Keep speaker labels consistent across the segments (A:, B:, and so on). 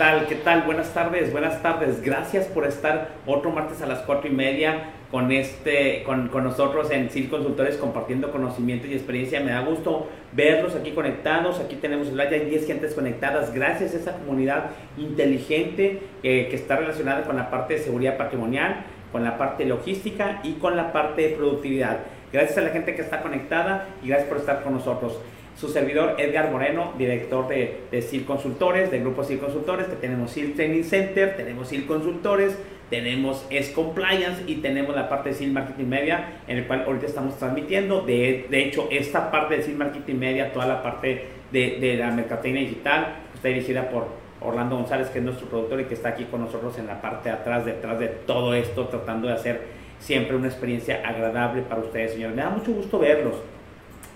A: tal? ¿Qué tal? Buenas tardes, buenas tardes. Gracias por estar otro martes a las cuatro y media con, este, con, con nosotros en CIL Consultores compartiendo conocimiento y experiencia. Me da gusto verlos aquí conectados. Aquí tenemos el hay 10 gentes conectadas. Gracias a esa comunidad inteligente eh, que está relacionada con la parte de seguridad patrimonial, con la parte logística y con la parte de productividad. Gracias a la gente que está conectada y gracias por estar con nosotros su servidor Edgar Moreno, director de, de CIL Consultores, del grupo CIL Consultores, que tenemos CIL Training Center, tenemos CIL Consultores, tenemos S Compliance y tenemos la parte de CIL Marketing Media, en el cual ahorita estamos transmitiendo. De, de hecho, esta parte de CIL Marketing Media, toda la parte de, de la mercadotecnia digital, está dirigida por Orlando González, que es nuestro productor y que está aquí con nosotros en la parte de atrás, detrás de todo esto, tratando de hacer siempre una experiencia agradable para ustedes, señores. Me da mucho gusto verlos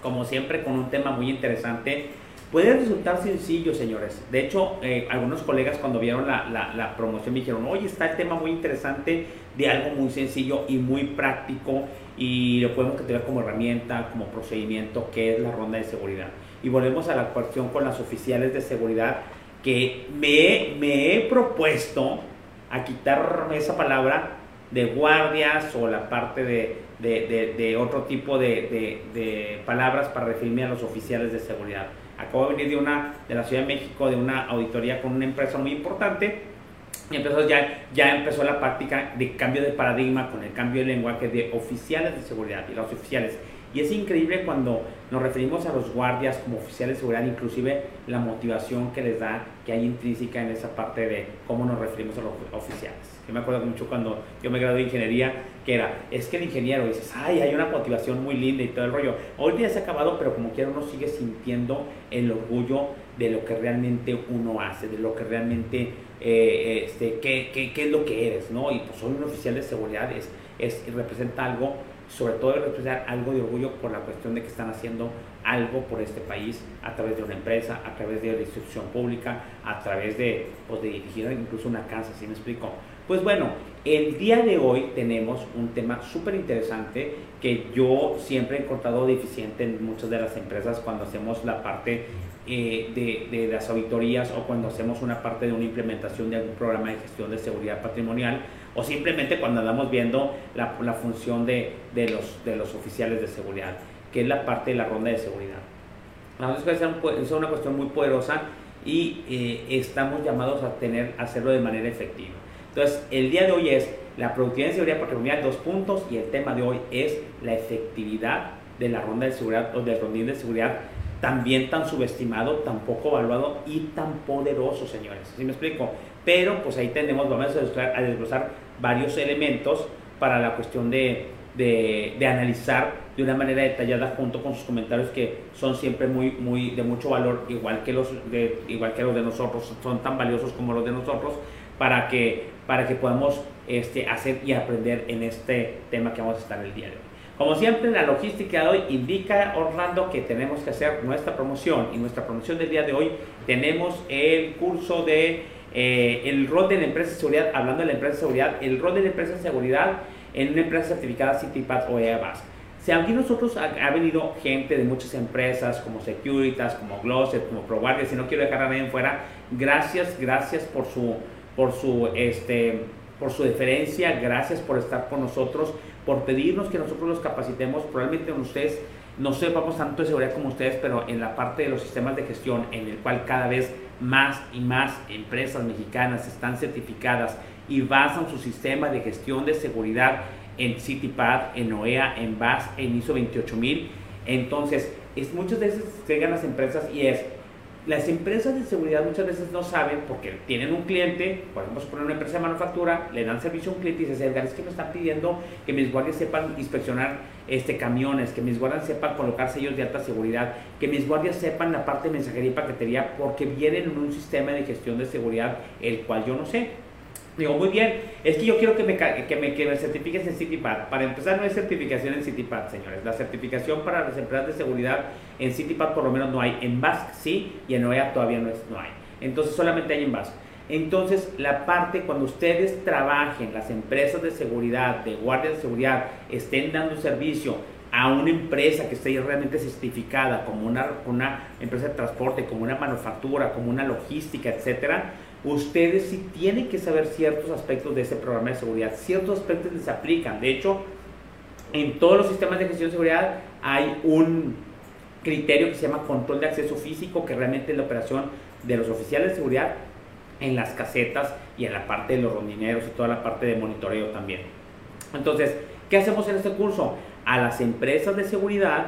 A: como siempre con un tema muy interesante. Puede resultar sencillo, señores. De hecho, eh, algunos colegas cuando vieron la, promoción me dijeron, oye, está el tema muy interesante de algo muy sencillo y muy práctico y lo podemos tener como herramienta, como procedimiento, que es la ronda de seguridad. Y volvemos a la cuestión con las oficiales de seguridad que me, me he propuesto a quitar esa palabra de guardias o la parte de, de, otro tipo de, palabras para referirme a los oficiales de seguridad. Acabo de venir de, una, de la Ciudad de México, de una auditoría con una empresa muy importante, y empezó ya, ya empezó la práctica de cambio de paradigma con el cambio de lenguaje de oficiales de seguridad y los oficiales y es increíble cuando nos referimos a los guardias como oficiales de seguridad, inclusive la motivación que les da, que hay intrínseca en esa parte de cómo nos referimos a los oficiales. Yo me acuerdo mucho cuando yo me gradué de ingeniería, que era, es que el ingeniero dices, ay, hay una motivación muy linda y todo el rollo. Hoy día se ha acabado, pero como quiera uno sigue sintiendo el orgullo de lo que realmente uno hace, de lo que realmente, eh, este, qué, qué, qué, es lo que eres, ¿no? Y pues soy un oficial de seguridad, es, es representa algo sobre todo representar algo de orgullo por la cuestión de que están haciendo algo por este país a través de una empresa, a través de la institución pública, a través de, pues, de dirigir incluso una casa, ¿sí me explico? Pues bueno, el día de hoy tenemos un tema súper interesante que yo siempre he encontrado deficiente en muchas de las empresas cuando hacemos la parte eh, de, de, las auditorías o cuando hacemos una parte de una implementación de algún programa de gestión de seguridad patrimonial o simplemente cuando andamos viendo la, la función de, de, los, de los oficiales de seguridad, que es la parte de la ronda de seguridad. Es una cuestión muy poderosa y eh, estamos llamados a tener, hacerlo de manera efectiva. Entonces, el día de hoy es la productividad de seguridad patrimonial, dos puntos, y el tema de hoy es la efectividad de la ronda de seguridad o del rondín de seguridad, también tan subestimado, tan poco evaluado y tan poderoso, señores. ¿Sí me explico? Pero pues ahí tenemos, vamos a desglosar varios elementos para la cuestión de, de, analizar de una manera detallada junto con sus comentarios que son siempre muy, muy de mucho valor, igual que los de, igual que los de nosotros, son tan valiosos como los de nosotros, para que, para que podamos este, hacer y aprender en este tema que vamos a estar el día de hoy. Como siempre, la logística de hoy indica, Orlando, que tenemos que hacer nuestra promoción. Y nuestra promoción del día de hoy tenemos el curso de eh, el rol de la empresa de seguridad, hablando de la empresa de seguridad, el rol de la empresa de seguridad en una empresa certificada CityPath o EABAS. Si aquí nosotros ha, venido gente de muchas empresas como Securitas, como Glosset, como ProGuardia, si no quiero dejar a nadie fuera, gracias, gracias por su, por su, este, por su deferencia, gracias por estar con nosotros, por pedirnos que nosotros los capacitemos, probablemente ustedes no sepamos tanto de seguridad como ustedes, pero en la parte de los sistemas de gestión, en el cual cada vez más y más empresas mexicanas están certificadas y basan su sistema de gestión de seguridad en CityPad, en OEA, en BAS, en ISO 28000. Entonces, es, muchas veces llegan las empresas y es, las empresas de seguridad muchas veces no saben porque tienen un cliente, por ejemplo, poner una empresa de manufactura, le dan servicio a un cliente y dicen, es que me están pidiendo que mis guardias sepan inspeccionar este, camiones, que mis guardias sepan colocar sellos de alta seguridad, que mis guardias sepan la parte de mensajería y paquetería porque vienen en un sistema de gestión de seguridad el cual yo no sé. Digo, muy bien, es que yo quiero que me, que me, que me certifiques en CityPad. Para empezar, no hay certificación en CityPad, señores. La certificación para las empresas de seguridad en CityPad por lo menos no hay. En BASC sí, y en OEA todavía no, es, no hay. Entonces solamente hay en BASC. Entonces, la parte cuando ustedes trabajen, las empresas de seguridad, de guardia de seguridad, estén dando servicio a una empresa que esté realmente certificada como una, una empresa de transporte, como una manufactura, como una logística, etcétera, ustedes sí tienen que saber ciertos aspectos de ese programa de seguridad, ciertos aspectos les aplican. De hecho, en todos los sistemas de gestión de seguridad hay un criterio que se llama control de acceso físico, que realmente es la operación de los oficiales de seguridad en las casetas y en la parte de los rondineros y toda la parte de monitoreo también. Entonces, ¿qué hacemos en este curso? A las empresas de seguridad,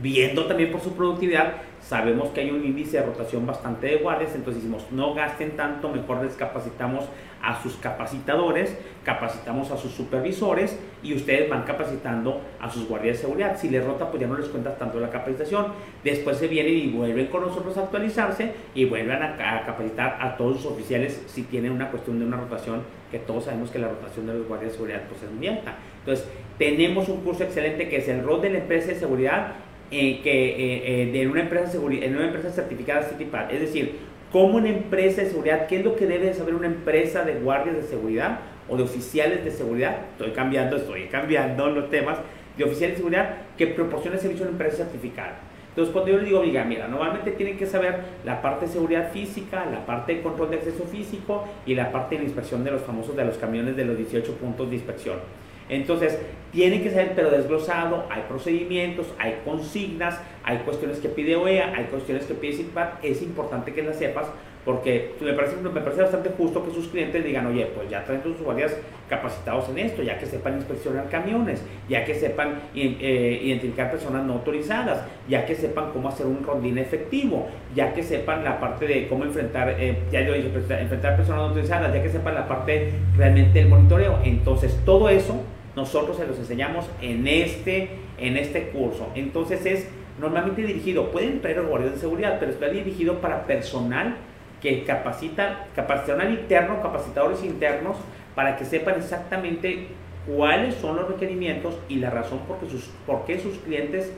A: viendo también por su productividad, sabemos que hay un índice de rotación bastante de guardias, entonces decimos, no gasten tanto, mejor les capacitamos a sus capacitadores, capacitamos a sus supervisores y ustedes van capacitando a sus guardias de seguridad. Si les rota, pues ya no les cuenta tanto la capacitación. Después se vienen y vuelven con nosotros a actualizarse y vuelven a, capacitar a todos sus oficiales si tienen una cuestión de una rotación, que todos sabemos que la rotación de los guardias de seguridad pues, es muy alta. Entonces, tenemos un curso excelente que es el rol de la empresa de seguridad eh, que, eh, eh, de una empresa, en una empresa certificada CITIPAD. Es decir, como una empresa de seguridad, ¿qué es lo que debe saber una empresa de guardias de seguridad o de oficiales de seguridad? Estoy cambiando, estoy cambiando los temas de oficiales de seguridad que proporciona servicio a una empresa certificada. Entonces, cuando yo le digo, diga, mira, normalmente tienen que saber la parte de seguridad física, la parte de control de acceso físico y la parte de la inspección de los famosos de los camiones de los 18 puntos de inspección. Entonces, tiene que ser pero desglosado, hay procedimientos, hay consignas, hay cuestiones que pide OEA, hay cuestiones que pide CIPAT, es importante que las sepas porque me parece, me parece bastante justo que sus clientes digan, oye, pues ya traen sus guardias capacitados en esto, ya que sepan inspeccionar camiones, ya que sepan eh, identificar personas no autorizadas, ya que sepan cómo hacer un rondín efectivo, ya que sepan la parte de cómo enfrentar, eh, ya yo dije, enfrentar personas no autorizadas, ya que sepan la parte realmente del monitoreo. Entonces, todo eso nosotros se los enseñamos en este, en este curso. Entonces es normalmente dirigido, pueden traer los guardias de seguridad, pero está dirigido para personal que capacita, personal interno, capacitadores internos, para que sepan exactamente cuáles son los requerimientos y la razón por qué sus, por qué sus clientes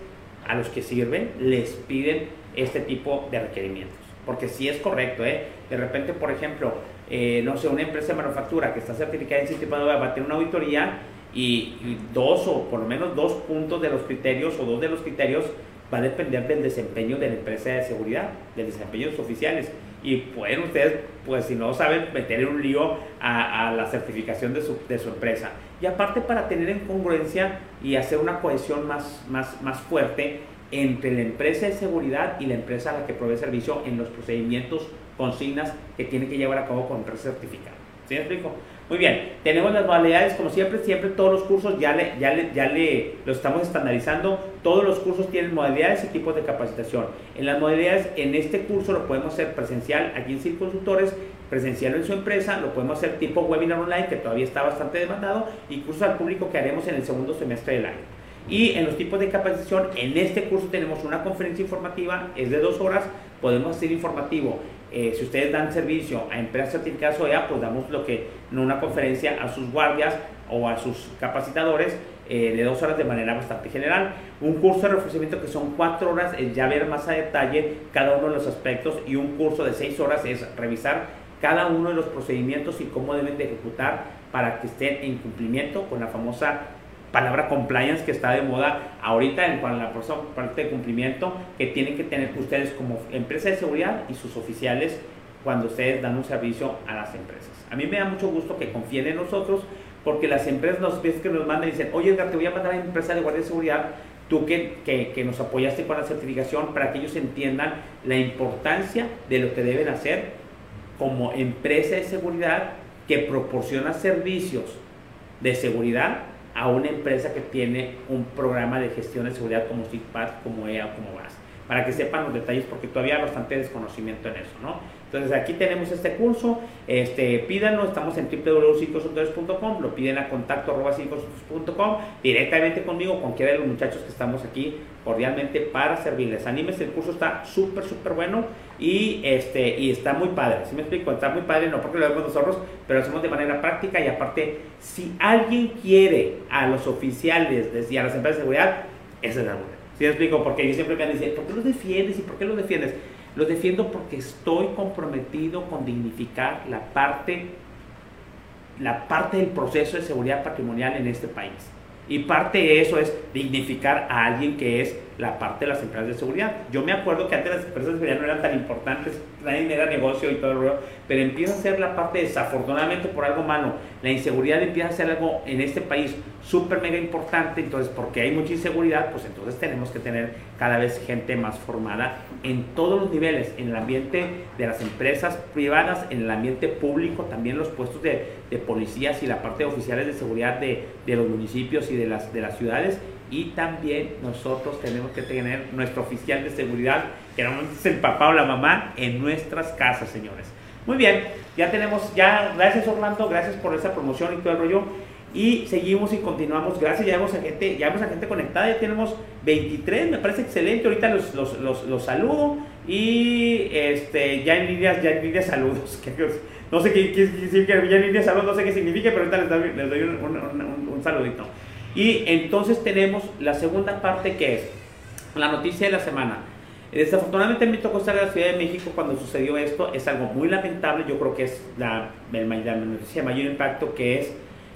A: a los que sirven les piden este tipo de requerimientos. Porque si es correcto, ¿eh? de repente, por ejemplo, eh, no sé, una empresa de manufactura que está certificada en sistema de va a tener una auditoría y, dos o por lo menos dos puntos de los criterios o dos de los criterios va a depender del desempeño de la empresa de seguridad, del desempeño de sus oficiales. Y pueden ustedes, pues si no saben, meter en un lío a, la certificación de su, de su, empresa. Y aparte para tener en congruencia y hacer una cohesión más, más, más fuerte entre la empresa de seguridad y la empresa a la que provee servicio en los procedimientos, consignas que tiene que llevar a cabo con empresa certificada. ¿Sí me explico? Muy bien, tenemos las modalidades, como siempre, siempre todos los cursos ya le, ya le, ya le lo estamos estandarizando. Todos los cursos tienen modalidades y tipos de capacitación. En las modalidades, en este curso lo podemos hacer presencial aquí en CIR Consultores, presencial en su empresa, lo podemos hacer tipo webinar online, que todavía está bastante demandado, y cursos al público que haremos en el segundo semestre del año. Y en los tipos de capacitación, en este curso tenemos una conferencia informativa, es de dos horas, podemos hacer informativo eh, si ustedes dan servicio a empresas certificadas OEA, pues damos lo que, en una conferencia a sus guardias o a sus capacitadores eh, de dos horas de manera bastante general. Un curso de reforzamiento que son cuatro horas es ya ver más a detalle cada uno de los aspectos y un curso de seis horas es revisar cada uno de los procedimientos y cómo deben de ejecutar para que estén en cumplimiento con la famosa palabra compliance que está de moda ahorita en cuanto a la parte de cumplimiento que tienen que tener ustedes como empresa de seguridad y sus oficiales cuando ustedes dan un servicio a las empresas. A mí me da mucho gusto que confíen en nosotros porque las empresas nos piden que nos mandan y dicen, oye Edgar, te voy a mandar a la empresa de guardia de seguridad, tú que, que, que nos apoyaste con la certificación para que ellos entiendan la importancia de lo que deben hacer como empresa de seguridad que proporciona servicios de seguridad a una empresa que tiene un programa de gestión de seguridad como SIGPAD, como EA como VAS, para que sepan los detalles porque todavía hay bastante desconocimiento en eso, ¿no? Entonces aquí tenemos este curso, este, pídanlo, estamos en www.circosultores.com, lo piden a contacto arroba directamente conmigo, con cualquiera de los muchachos que estamos aquí cordialmente para servirles. Anímese, el curso está súper, súper bueno y, este, y está muy padre, si me explico? Está muy padre, no porque lo vemos nosotros, pero lo hacemos de manera práctica y aparte, si alguien quiere a los oficiales y a las empresas de seguridad, esa es la buena. ¿Sí me explico? Porque yo siempre me dicen, ¿por qué los defiendes y por qué los defiendes? Los defiendo porque estoy comprometido con dignificar la parte, la parte del proceso de seguridad patrimonial en este país. Y parte de eso es dignificar a alguien que es la parte de las empresas de seguridad. Yo me acuerdo que antes las empresas de seguridad no eran tan importantes, nadie era negocio y todo el rollo, pero empieza a ser la parte, desafortunadamente por algo malo, la inseguridad empieza a ser algo en este país súper mega importante, entonces porque hay mucha inseguridad, pues entonces tenemos que tener cada vez gente más formada en todos los niveles, en el ambiente de las empresas privadas, en el ambiente público, también los puestos de, policías y la parte de oficiales de seguridad de, los municipios y de las ciudades y también nosotros tenemos que tener nuestro oficial de seguridad, que normalmente es el papá o la mamá, en nuestras casas, señores. Muy bien, ya tenemos, ya, gracias Orlando, gracias por esa promoción y todo el rollo. Y seguimos y continuamos. Gracias, ya vemos a gente, ya vemos a gente conectada, ya tenemos 23, me parece excelente. Ahorita los, los, los, los saludo. Y este, ya en línea, ya en línea saludos. No sé qué quiere decir que ya en línea saludos, no sé qué significa, pero ahorita les doy, les doy un, un, un, un saludito. Y entonces tenemos la segunda parte que es la noticia de la semana. Desafortunadamente me tocó estar en la Ciudad de México cuando sucedió esto. Es algo muy lamentable. Yo creo que es la, la noticia de mayor impacto que es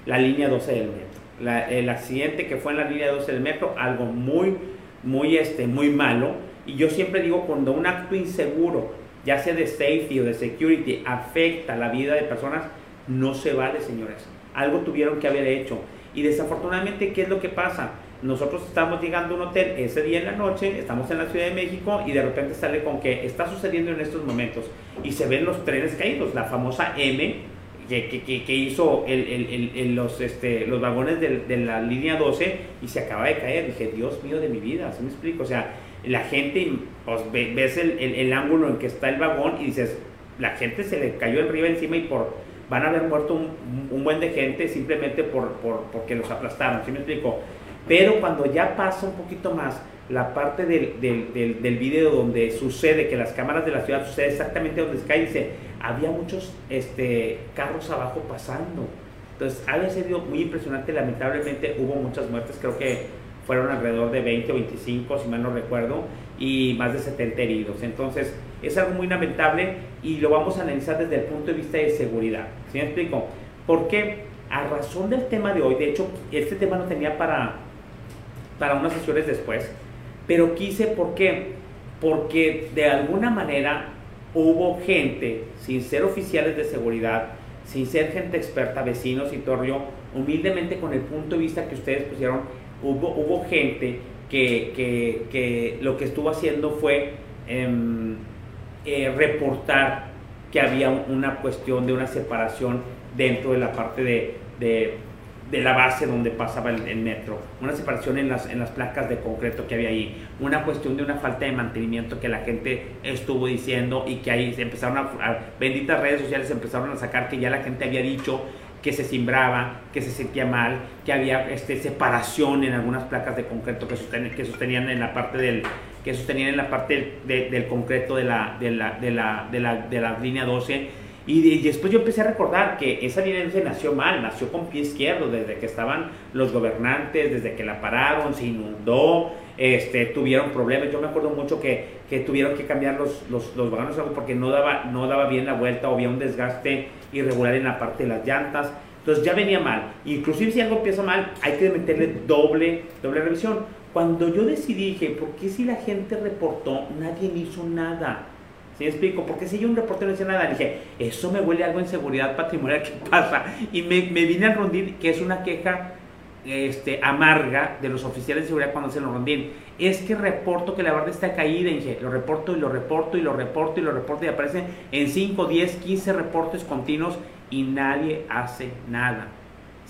A: la línea 12 del metro. La, el accidente que fue en la línea 12 del metro, algo muy, muy, este, muy malo. Y yo siempre digo, cuando un acto inseguro, ya sea de safety o de security, afecta la vida de personas, no se vale, señores. Algo tuvieron que haber hecho. Y desafortunadamente, ¿qué es lo que pasa? Nosotros estamos llegando a un hotel ese día en la noche, estamos en la Ciudad de México y de repente sale con que está sucediendo en estos momentos y se ven los trenes caídos, la famosa M que, que, que hizo el, el, el, los, este, los vagones de, de, la línea 12 y se acaba de caer. Dije, Dios mío de mi vida, ¿así me explico? O sea, la gente, pues, ves el, ángulo en que está el vagón y dices, la gente se le cayó arriba encima y por van a haber muerto un, un buen de gente simplemente por, por, porque los aplastaron, ¿sí me explico? Pero cuando ya pasa un poquito más la parte del, del, del, del, video donde sucede que las cámaras de la ciudad sucede exactamente donde cae, dice, había muchos este, carros abajo pasando. Entonces, ha sido muy impresionante, lamentablemente hubo muchas muertes, creo que fueron alrededor de 20 o 25, si mal no recuerdo, y más de 70 heridos. Entonces, es algo muy lamentable y lo vamos a analizar desde el punto de vista de seguridad. ¿Sí me explico? Porque a razón del tema de hoy, de hecho, este tema lo tenía para, para unas sesiones después, pero quise, ¿por qué? Porque de alguna manera hubo gente, sin ser oficiales de seguridad, sin ser gente experta, vecinos y torrio, humildemente con el punto de vista que ustedes pusieron, hubo, hubo gente que, que, que lo que estuvo haciendo fue eh, eh, reportar que había una cuestión de una separación dentro de la parte de, de, la base donde pasaba el, metro, una separación en las, en las placas de concreto que había ahí, una cuestión de una falta de mantenimiento que la gente estuvo diciendo y que ahí se empezaron a, benditas redes sociales empezaron a sacar que ya la gente había dicho que se simbraba, que se sentía mal, que había este, separación en algunas placas de concreto que sostenían en la parte del que sostenían en la parte de, del concreto de la, de la, de la, de la, de la línea 12 y, de, y, después yo empecé a recordar que esa línea 12 nació mal, nació con pie izquierdo, desde que estaban los gobernantes, desde que la pararon, se inundó, este, tuvieron problemas. Yo me acuerdo mucho que, que tuvieron que cambiar los, los, los, vagones porque no daba, no daba bien la vuelta o había un desgaste irregular en la parte de las llantas. Entonces ya venía mal. Inclusive si algo empieza mal, hay que meterle doble, doble revisión. Cuando yo decidí, dije, ¿por qué si la gente reportó, nadie hizo nada? ¿Sí me explico? Porque si yo un reportero no hice nada, dije, eso me huele algo en seguridad patrimonial, ¿qué pasa? Y me, vine al rondín, que es una queja este, amarga de los oficiales de seguridad cuando hacen los rondín. Es que reporto que la barda está caída, dije, lo reporto y lo reporto y lo reporto y lo reporto y aparecen en 5, 10, 15 reportes continuos y nadie hace nada.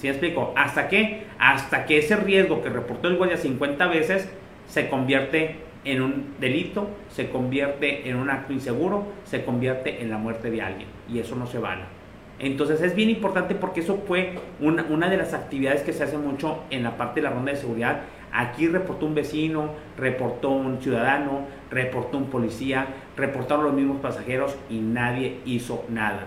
A: ¿Sí me explico? ¿Hasta qué? Hasta que ese riesgo que reportó el guardia 50 veces se convierte en un delito, se convierte en un acto inseguro, se convierte en la muerte de alguien. Y eso no se vale. Entonces es bien importante porque eso fue una, una, de las actividades que se hace mucho en la parte de la ronda de seguridad. Aquí reportó un vecino, reportó un ciudadano, reportó un policía, reportaron los mismos pasajeros y nadie hizo nada.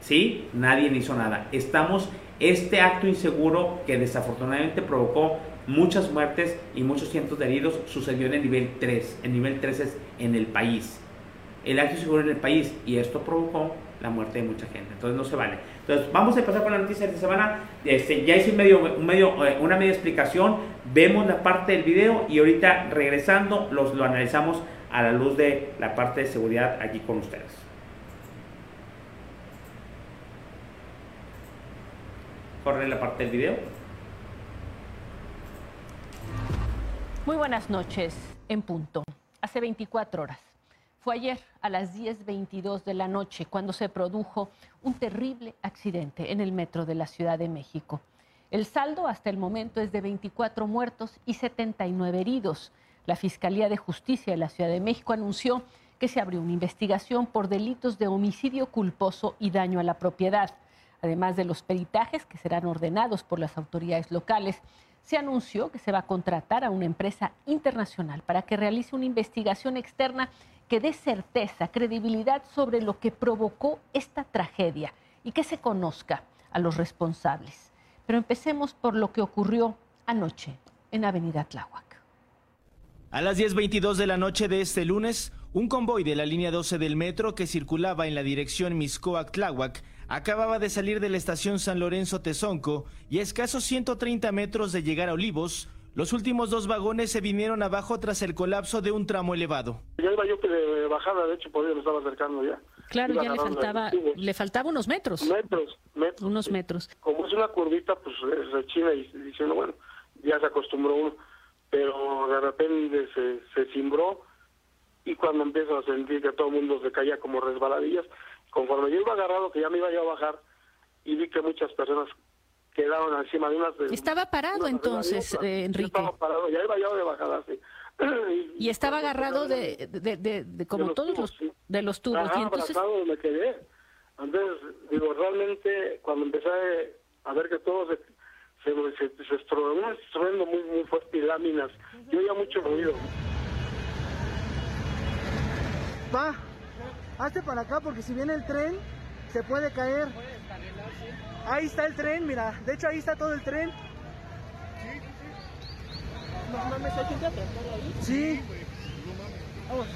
A: ¿Sí? Nadie hizo nada. Estamos, este acto inseguro que desafortunadamente provocó muchas muertes y muchos cientos de heridos sucedió en el nivel 3. El nivel 3 es en el país. El acto inseguro en el país y esto provocó la muerte de mucha gente. Entonces no se vale. Entonces vamos a empezar con la noticia de esta semana. Este, ya hice medio, medio, eh, una media explicación. Vemos la parte del video y ahorita regresando los, lo analizamos a la luz de la parte de seguridad aquí con ustedes. Corre la parte del video.
B: Muy buenas noches, en punto. Hace 24 horas. Fue ayer a las 10.22 de la noche cuando se produjo un terrible accidente en el metro de la Ciudad de México. El saldo hasta el momento es de 24 muertos y 79 heridos. La Fiscalía de Justicia de la Ciudad de México anunció que se abrió una investigación por delitos de homicidio culposo y daño a la propiedad. Además de los peritajes que serán ordenados por las autoridades locales, se anunció que se va a contratar a una empresa internacional para que realice una investigación externa que dé certeza, credibilidad sobre lo que provocó esta tragedia y que se conozca a los responsables. Pero empecemos por lo que ocurrió anoche en Avenida Tláhuac.
C: A las 10.22 de la noche de este lunes, un convoy de la línea 12 del metro que circulaba en la dirección Miscoac-Tláhuac acababa de salir de la estación San Lorenzo Tezonco y a escasos 130 metros de llegar a Olivos, los últimos dos vagones se vinieron abajo tras el colapso de un tramo elevado.
D: Ya iba yo de bajada, de hecho, por ahí me estaba acercando ya.
B: Claro, ya le faltaba, le faltaba unos metros.
D: Metros, metros.
B: Unos metros.
D: Como es una curvita, pues se china y diciendo, bueno, ya se acostumbró uno. Pero de repente se, se cimbró y cuando empiezo a sentir que todo el mundo se caía como resbaladillas, conforme yo iba agarrado, que ya me iba yo a bajar, y vi que muchas personas quedaron encima de unas...
B: Estaba parado entonces, eh, Enrique.
D: Estaba parado, ya iba yo de bajada, sí.
B: y, estaba agarrado de, de, de, como todos los, de los tubos.
D: y entonces... me quedé. Entonces, digo, realmente cuando empecé a ver que todo se, se, se, se estruendo muy, muy fuerte y láminas, yo oía mucho ruido.
E: Va, hazte para acá porque si viene el tren, se puede caer. Ahí está el tren, mira. De hecho, ahí está todo el tren. No mames, hay gente ahí. Sí. Vamos.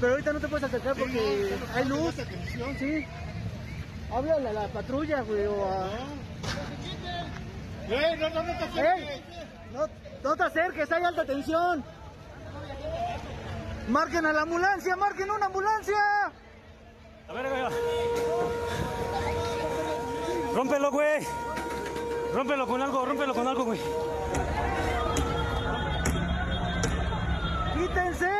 E: Pero ahorita no te puedes acercar porque hay luz. Sí. Háblale a la patrulla, güey, o a... ¡Eh, no, no, no te acerques! No, no te acerques, hay alta tensión. Marquen a la ambulancia, marquen una ambulancia.
F: A ver, ver. Rómpelo, güey. Rómpelo con algo, rómpelo con algo, güey.
E: ¡Quítense!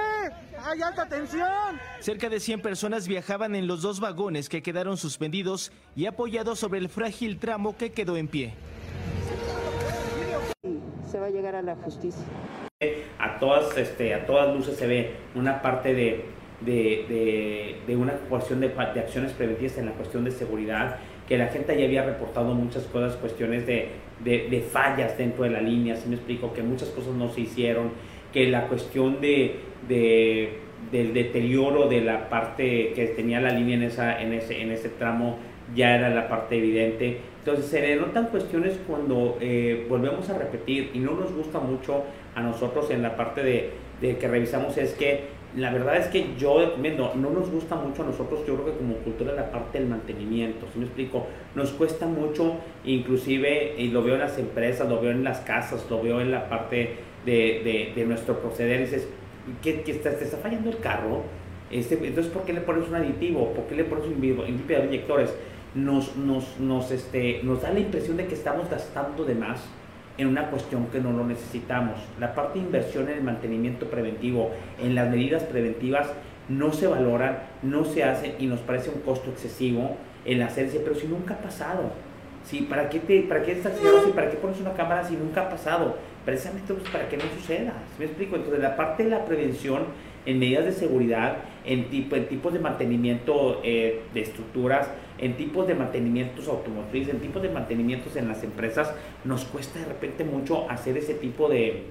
E: ¡Hay alta tensión!
C: Cerca de 100 personas viajaban en los dos vagones que quedaron suspendidos y apoyados sobre el frágil tramo que quedó en pie.
G: Se va a llegar a la justicia.
A: A todas, este, a todas luces se ve una parte de, de, de, una cuestión de, acciones preventivas en la cuestión de seguridad que la gente ya había reportado muchas cosas, cuestiones de, de, fallas dentro de la línea, si me explico, que muchas cosas no se hicieron, que la cuestión de, del deterioro de la parte que tenía la línea en, esa, en, ese, en ese tramo ya era la parte evidente. Entonces se le notan cuestiones cuando eh, volvemos a repetir y no nos gusta mucho a nosotros en la parte de, de que revisamos es que la verdad es que yo no, no nos gusta mucho a nosotros, yo creo que como cultura la parte del mantenimiento, ¿sí me explico? Nos cuesta mucho, inclusive, y lo veo en las empresas, lo veo en las casas, lo veo en la parte de, de, nuestro proceder, dices, ¿qué, qué está, te está fallando el carro? Este, entonces, ¿por qué le pones un aditivo? ¿Por qué le pones un limpiador de inyectores? Nos, nos, nos, este, nos da la impresión de que estamos gastando de más en una cuestión que no lo necesitamos. La parte de inversión en el mantenimiento preventivo, en las medidas preventivas, no se valoran, no se hacen y nos parece un costo excesivo el hacerse, pero si nunca ha pasado. ¿sí? ¿Para qué, te, para qué estás y para qué pones una cámara si nunca ha pasado? Precisamente pues, para que no suceda. ¿Me explico? Entonces, la parte de la prevención en medidas de seguridad, en, tipo, en tipos de mantenimiento eh, de estructuras, en tipos de mantenimientos automotrices, en tipos de mantenimientos en las empresas, nos cuesta de repente mucho hacer ese tipo de,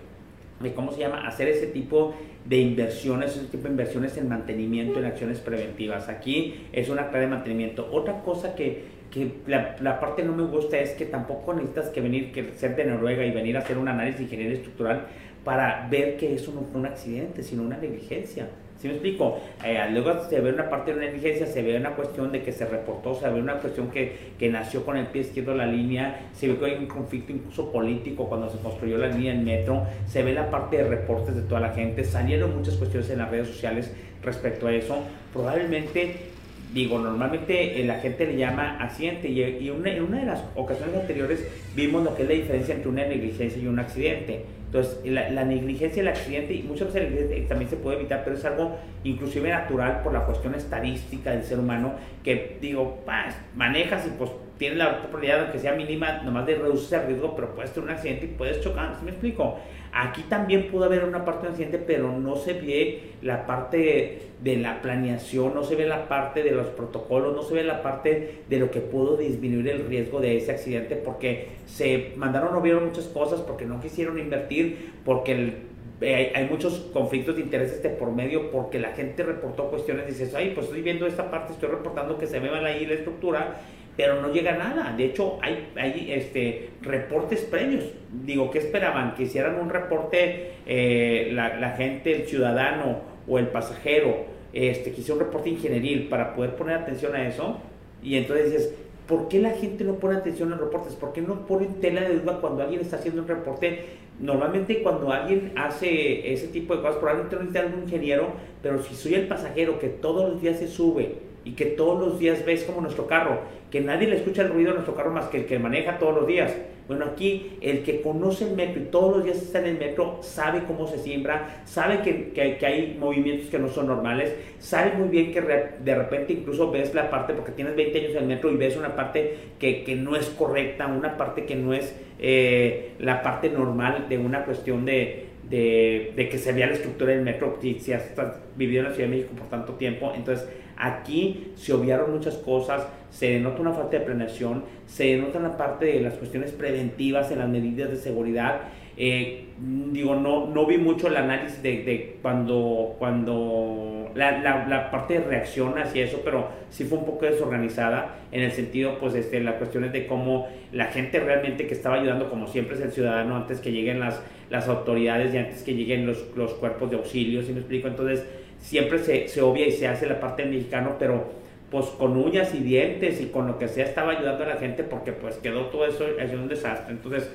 A: de, ¿cómo se llama? Hacer ese tipo de inversiones, ese tipo de inversiones en mantenimiento, en acciones preventivas. Aquí es una clave de mantenimiento. Otra cosa que, que la, la, parte no me gusta es que tampoco necesitas que venir, que ser de Noruega y venir a hacer un análisis de ingeniería estructural para ver que eso no fue un accidente, sino una negligencia. ¿Sí me explico? Eh, luego se ve una parte de una negligencia, se ve una cuestión de que se reportó, se ve una cuestión que, que nació con el pie izquierdo de la línea, se ve que hay un conflicto incluso político cuando se construyó la línea en metro, se ve la parte de reportes de toda la gente, salieron muchas cuestiones en las redes sociales respecto a eso. Probablemente digo, normalmente eh, la gente le llama accidente y, y en una de las ocasiones anteriores vimos lo que es la diferencia entre una negligencia y un accidente. Entonces, la, negligencia y el accidente, y muchas veces también se puede evitar, pero es algo inclusive natural por la cuestión estadística del ser humano, que digo, pues, manejas y pues tienes la probabilidad, aunque sea mínima, nomás de reducir el riesgo, pero puedes tener un accidente y puedes chocar, ¿sí me explico? Aquí también pudo haber una parte de accidente, pero no se ve la parte de la planeación, no se ve la parte de los protocolos, no se ve la parte de lo que pudo disminuir el riesgo de ese accidente, porque se mandaron o vieron muchas cosas, porque no quisieron invertir, porque eh, hay, muchos conflictos de intereses de por medio, porque la gente reportó cuestiones, dices, ay, pues estoy viendo esta parte, estoy reportando que se ve mal ahí la estructura, pero no llega nada. De hecho, hay, hay este, reportes previos. Digo, ¿qué esperaban? Que hicieran un reporte eh, la, gente, el ciudadano o el pasajero, este, que hiciera un reporte ingenieril para poder poner atención a eso. Y entonces dices, ¿por qué la gente no pone atención a los reportes? ¿Por qué no pone tela de duda cuando alguien está haciendo un reporte? Normalmente cuando alguien hace ese tipo de cosas, probablemente no necesita algún ingeniero, pero si soy el pasajero que todos los días se sube y que todos los días ves como nuestro carro, que nadie le escucha el ruido a nuestro carro más que el que maneja todos los días. Bueno, aquí el que conoce el metro y todos los días está en el metro sabe cómo se siembra, sabe que, que, hay movimientos que no son normales, sabe muy bien que de repente incluso ves la parte, porque tienes 20 años en el metro y ves una parte que, que no es correcta, una parte que no es eh, la parte normal de una cuestión de, de, de, que se vea la estructura del metro si, si has vivido en la Ciudad de México por tanto tiempo. Entonces, Aquí se obviaron muchas cosas, se denota una falta de planeación, se denota la parte de las cuestiones preventivas en las medidas de seguridad. Eh, digo, no, no vi mucho el análisis de, cuando, cuando la, la, parte de reacción hacia eso, pero sí fue un poco desorganizada en el sentido, pues, este, las cuestiones de cómo la gente realmente que estaba ayudando, como siempre es el ciudadano, antes que lleguen las, las autoridades y antes que lleguen los, los cuerpos de auxilio, si me explico? Entonces, siempre se, se obvia y se hace la parte del mexicano, pero pues con uñas y dientes y con lo que sea estaba ayudando a la gente porque pues quedó todo eso es un desastre. Entonces,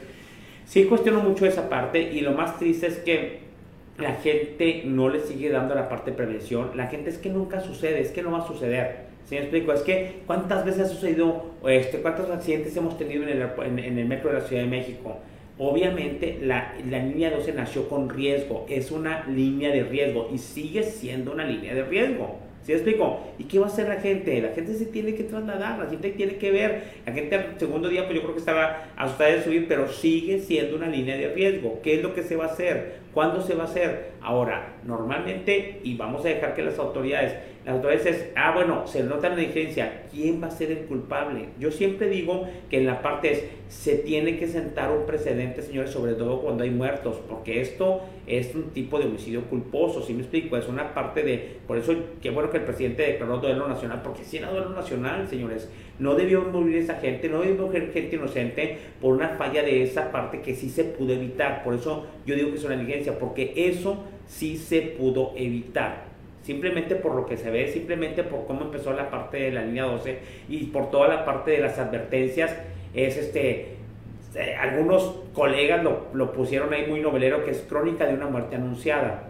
A: sí cuestiono mucho esa parte y lo más triste es que la gente no le sigue dando la parte de prevención. La gente es que nunca sucede, es que no va a suceder. ¿Sí me explico? Es que cuántas veces ha sucedido, este, cuántos accidentes hemos tenido en el, en el metro de la Ciudad de México Obviamente la, línea 12 nació con riesgo, es una línea de riesgo y sigue siendo una línea de riesgo. ¿Sí explico? ¿Y qué va a hacer la gente? La gente se tiene que trasladar, la gente tiene que ver. La gente al segundo día, pues yo creo que estaba asustada de subir, pero sigue siendo una línea de riesgo. ¿Qué es lo que se va a hacer? ¿Cuándo se va a hacer? Ahora, normalmente, y vamos a dejar que las autoridades las autoridades ah, bueno, se nota la diferencia, ¿quién va a ser el culpable? Yo siempre digo que en la parte es, se tiene que sentar un precedente, señores, sobre todo cuando hay muertos, porque esto es un tipo de homicidio culposo, si me explico? Es una parte de, por eso, qué bueno que el presidente declaró duelo nacional, porque si era duelo nacional, señores, no debió morir esa gente, no debió morir gente inocente por una falla de esa parte que sí se pudo evitar, por eso yo digo que es una negligencia, porque eso sí se pudo evitar simplemente por lo que se ve, simplemente por cómo empezó la parte de la línea 12 y por toda la parte de las advertencias, es este, eh, algunos colegas lo, lo, pusieron ahí muy novelero, que es crónica de una muerte anunciada.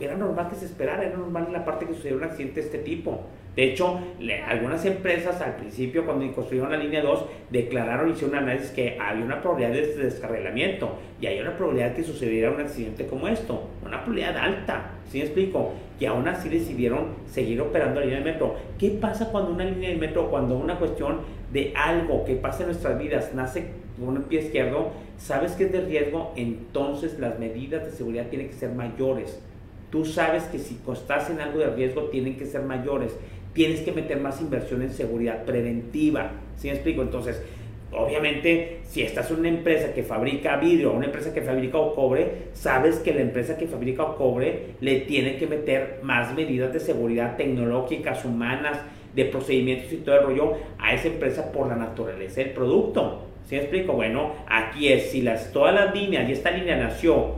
A: Era normal que se esperara, era normal la parte que sucedió un accidente de este tipo. De hecho, algunas empresas al principio, cuando construyeron la línea 2, declararon, hicieron un análisis que había una probabilidad de descarrilamiento y hay una probabilidad que sucediera un accidente como esto, una probabilidad alta, ¿sí me explico? Y aún así decidieron seguir operando la línea de metro. ¿Qué pasa cuando una línea de metro, cuando una cuestión de algo que pasa en nuestras vidas nace con un pie izquierdo, sabes que es de riesgo, entonces las medidas de seguridad tienen que ser mayores. Tú sabes que si estás en algo de riesgo, tienen que ser mayores tienes que meter más inversión en seguridad preventiva. ¿Sí me explico? Entonces, obviamente, si estás en una empresa que fabrica vidrio una empresa que fabrica o cobre, sabes que la empresa que fabrica o cobre le tiene que meter más medidas de seguridad tecnológicas, humanas, de procedimientos y todo el rollo a esa empresa por la naturaleza del producto. ¿Sí me explico? Bueno, aquí es, si las, todas las líneas, y esta línea nació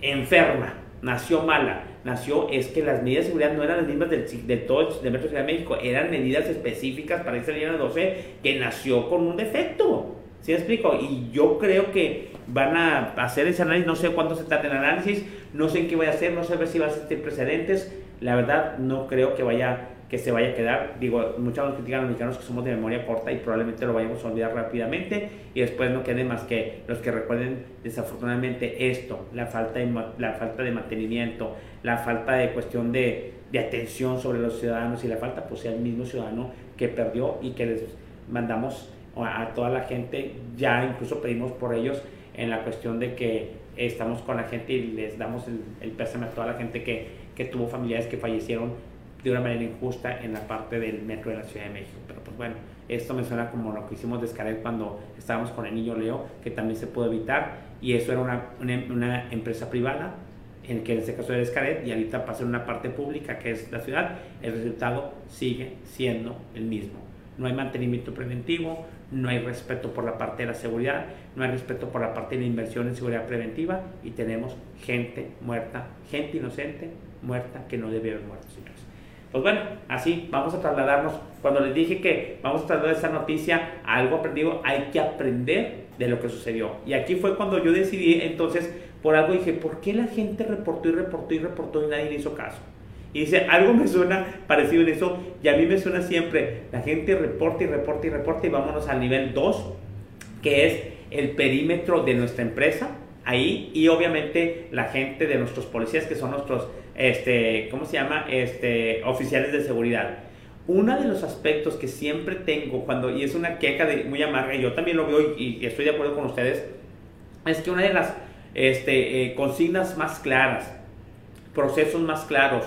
A: enferma, nació mala, nació es que las medidas de seguridad no eran las mismas del, del todo el Metro Ciudad de México, eran medidas específicas para esa línea 12 que nació con un defecto. ¿Sí me explico? Y yo creo que van a hacer ese análisis, no sé cuándo se trata el análisis, no sé qué vaya a hacer, no sé si va a ser precedentes, la verdad no creo que vaya que se vaya a quedar. Digo, muchos nos critican a los mexicanos que somos de memoria corta y probablemente lo vayamos a olvidar rápidamente y después no queden más que los que recuerden desafortunadamente esto, la falta de, la falta de mantenimiento, la falta de cuestión de, de atención sobre los ciudadanos y la falta pues sea el mismo ciudadano que perdió y que les mandamos a, toda la gente, ya incluso pedimos por ellos en la cuestión de que estamos con la gente y les damos el, el pésame a toda la gente que, que tuvo familiares que fallecieron de una manera injusta en la parte del metro de la Ciudad de México. Pero pues bueno, esto me suena como lo que hicimos de cuando estábamos con el niño Leo, que también se pudo evitar, y eso era una, una, empresa privada, en que en este caso era Escaret, y ahorita pasa en una parte pública que es la ciudad, el resultado sigue siendo el mismo. No hay mantenimiento preventivo, no hay respeto por la parte de la seguridad, no hay respeto por la parte de la inversión en seguridad preventiva y tenemos gente muerta, gente inocente muerta que no debe haber muerto, señores. Pues bueno, así vamos a trasladarnos. Cuando les dije que vamos a trasladar esa noticia a algo aprendido, hay que aprender de lo que sucedió. Y aquí fue cuando yo decidí, entonces, por algo dije, ¿por qué la gente reportó y reportó y reportó y nadie le hizo caso? Y dice, algo me suena parecido en eso, y a mí me suena siempre, la gente reporta y reporta y reporta y vámonos al nivel 2, que es el perímetro de nuestra empresa, ahí, y obviamente la gente de nuestros policías, que son nuestros, este, ¿cómo se llama? Este, oficiales de seguridad. Uno de los aspectos que siempre tengo cuando, y es una queja de, muy amarga, y yo también lo veo y, estoy de acuerdo con ustedes, es que una de las este, eh, consignas más claras, procesos más claros,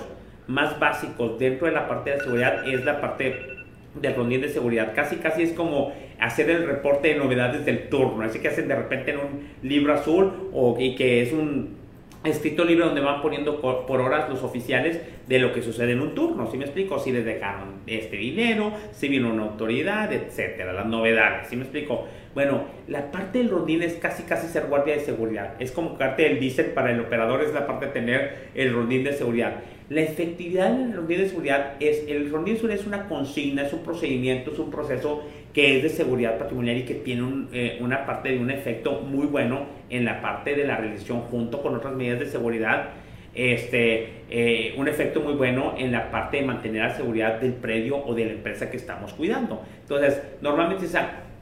A: más básicos dentro de la parte de seguridad es la parte del rondín de seguridad. Casi, casi es como hacer el reporte de novedades del turno. Así que hacen de repente en un libro azul o, y que es un escrito libre donde van poniendo por, horas los oficiales de lo que sucede en un turno. ¿Sí me explico? Si les dejaron este dinero, si vino una autoridad, etcétera, las novedades. ¿Sí me explico? Bueno, la parte del rondín es casi casi ser guardia de seguridad. Es como parte del diésel para el operador, es la parte de tener el rondín de seguridad. La efectividad del rondín de seguridad es, el rondín de seguridad es una consigna, es un procedimiento, es un proceso que es de seguridad patrimonial y que tiene eh, una parte de un efecto muy bueno en la parte de la realización junto con otras medidas de seguridad. Este, eh, un efecto muy bueno en la parte de mantener la seguridad del predio o de la empresa que estamos cuidando. Entonces, normalmente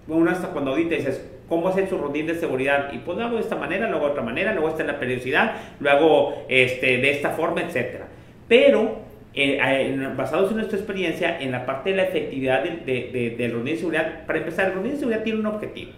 A: uno hasta cuando ahorita dices, ¿cómo hacer su rondín de seguridad? Y pues lo hago de esta manera, luego de otra manera, luego está en la periodicidad, luego este, de esta forma, etcétera pero eh, basados en nuestra experiencia, en la parte de la efectividad del de, de, rondín de seguridad, para empezar, el rondín de seguridad tiene un objetivo.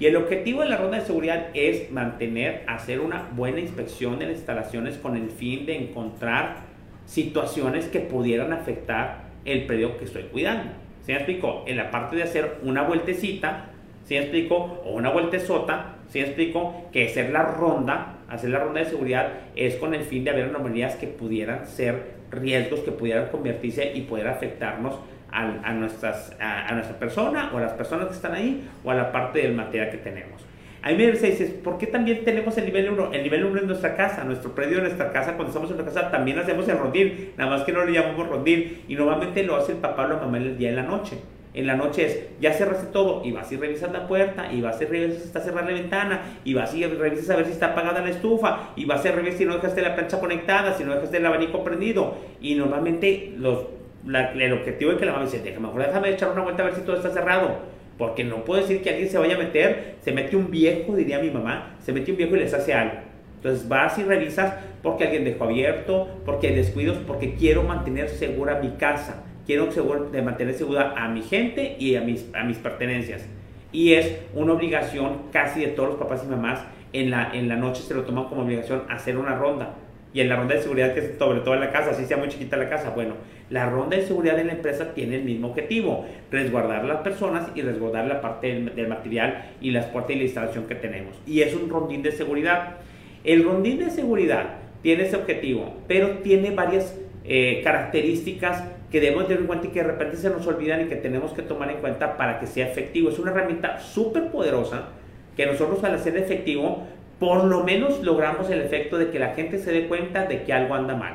A: Y el objetivo de la ronda de seguridad es mantener, hacer una buena inspección de las instalaciones con el fin de encontrar situaciones que pudieran afectar el predio que estoy cuidando. ¿Se me explico? En la parte de hacer una vueltecita, ¿se me explico? O una vueltezota, ¿se me explico? Que hacer la ronda hacer la ronda de seguridad es con el fin de haber anomalías que pudieran ser riesgos que pudieran convertirse y poder afectarnos a, nuestras, a, nuestra persona o a las personas que están ahí o a la parte del material que tenemos. A mí me dices, ¿por qué también tenemos el nivel 1? El nivel 1 es nuestra casa, nuestro predio nuestra casa, cuando estamos en nuestra casa también hacemos el rondín, nada más que no le llamamos rondín y normalmente lo hace el papá o la mamá el día de la noche en la noche es, ya cerraste todo, y vas y revisas la puerta, y vas y revisas si está cerrada la ventana, y vas y revisas a ver si está apagada la estufa, y vas y revisas si no dejaste la plancha conectada, si no dejaste el abanico prendido, y normalmente los, el objetivo es que la mamá dice, déjame, mejor déjame echar una vuelta a ver si todo está cerrado, porque no puedo decir que alguien se vaya a meter, se mete un viejo, diría mi mamá, se mete un viejo y les hace algo. Entonces vas y revisas porque alguien dejó abierto, porque hay descuidos, porque quiero mantener segura mi casa quiero de mantener segura a mi gente y a mis, a mis pertenencias. Y es una obligación casi de todos los papás y mamás. En la, en la noche se lo toman como obligación hacer una ronda. Y en la ronda de seguridad, que es sobre todo en la casa, así sea muy chiquita la casa, bueno, la ronda de seguridad de la empresa tiene el mismo objetivo, resguardar las personas y resguardar la parte del, del material y las puertas y la instalación que tenemos. Y es un rondín de seguridad. El rondín de seguridad tiene ese objetivo, pero tiene varias eh, características que debemos tener en cuenta y que de repente se nos olvidan y que tenemos que tomar en cuenta para que sea efectivo. Es una herramienta súper poderosa que nosotros al hacer efectivo, por lo menos logramos el efecto de que la gente se dé cuenta de que algo anda mal.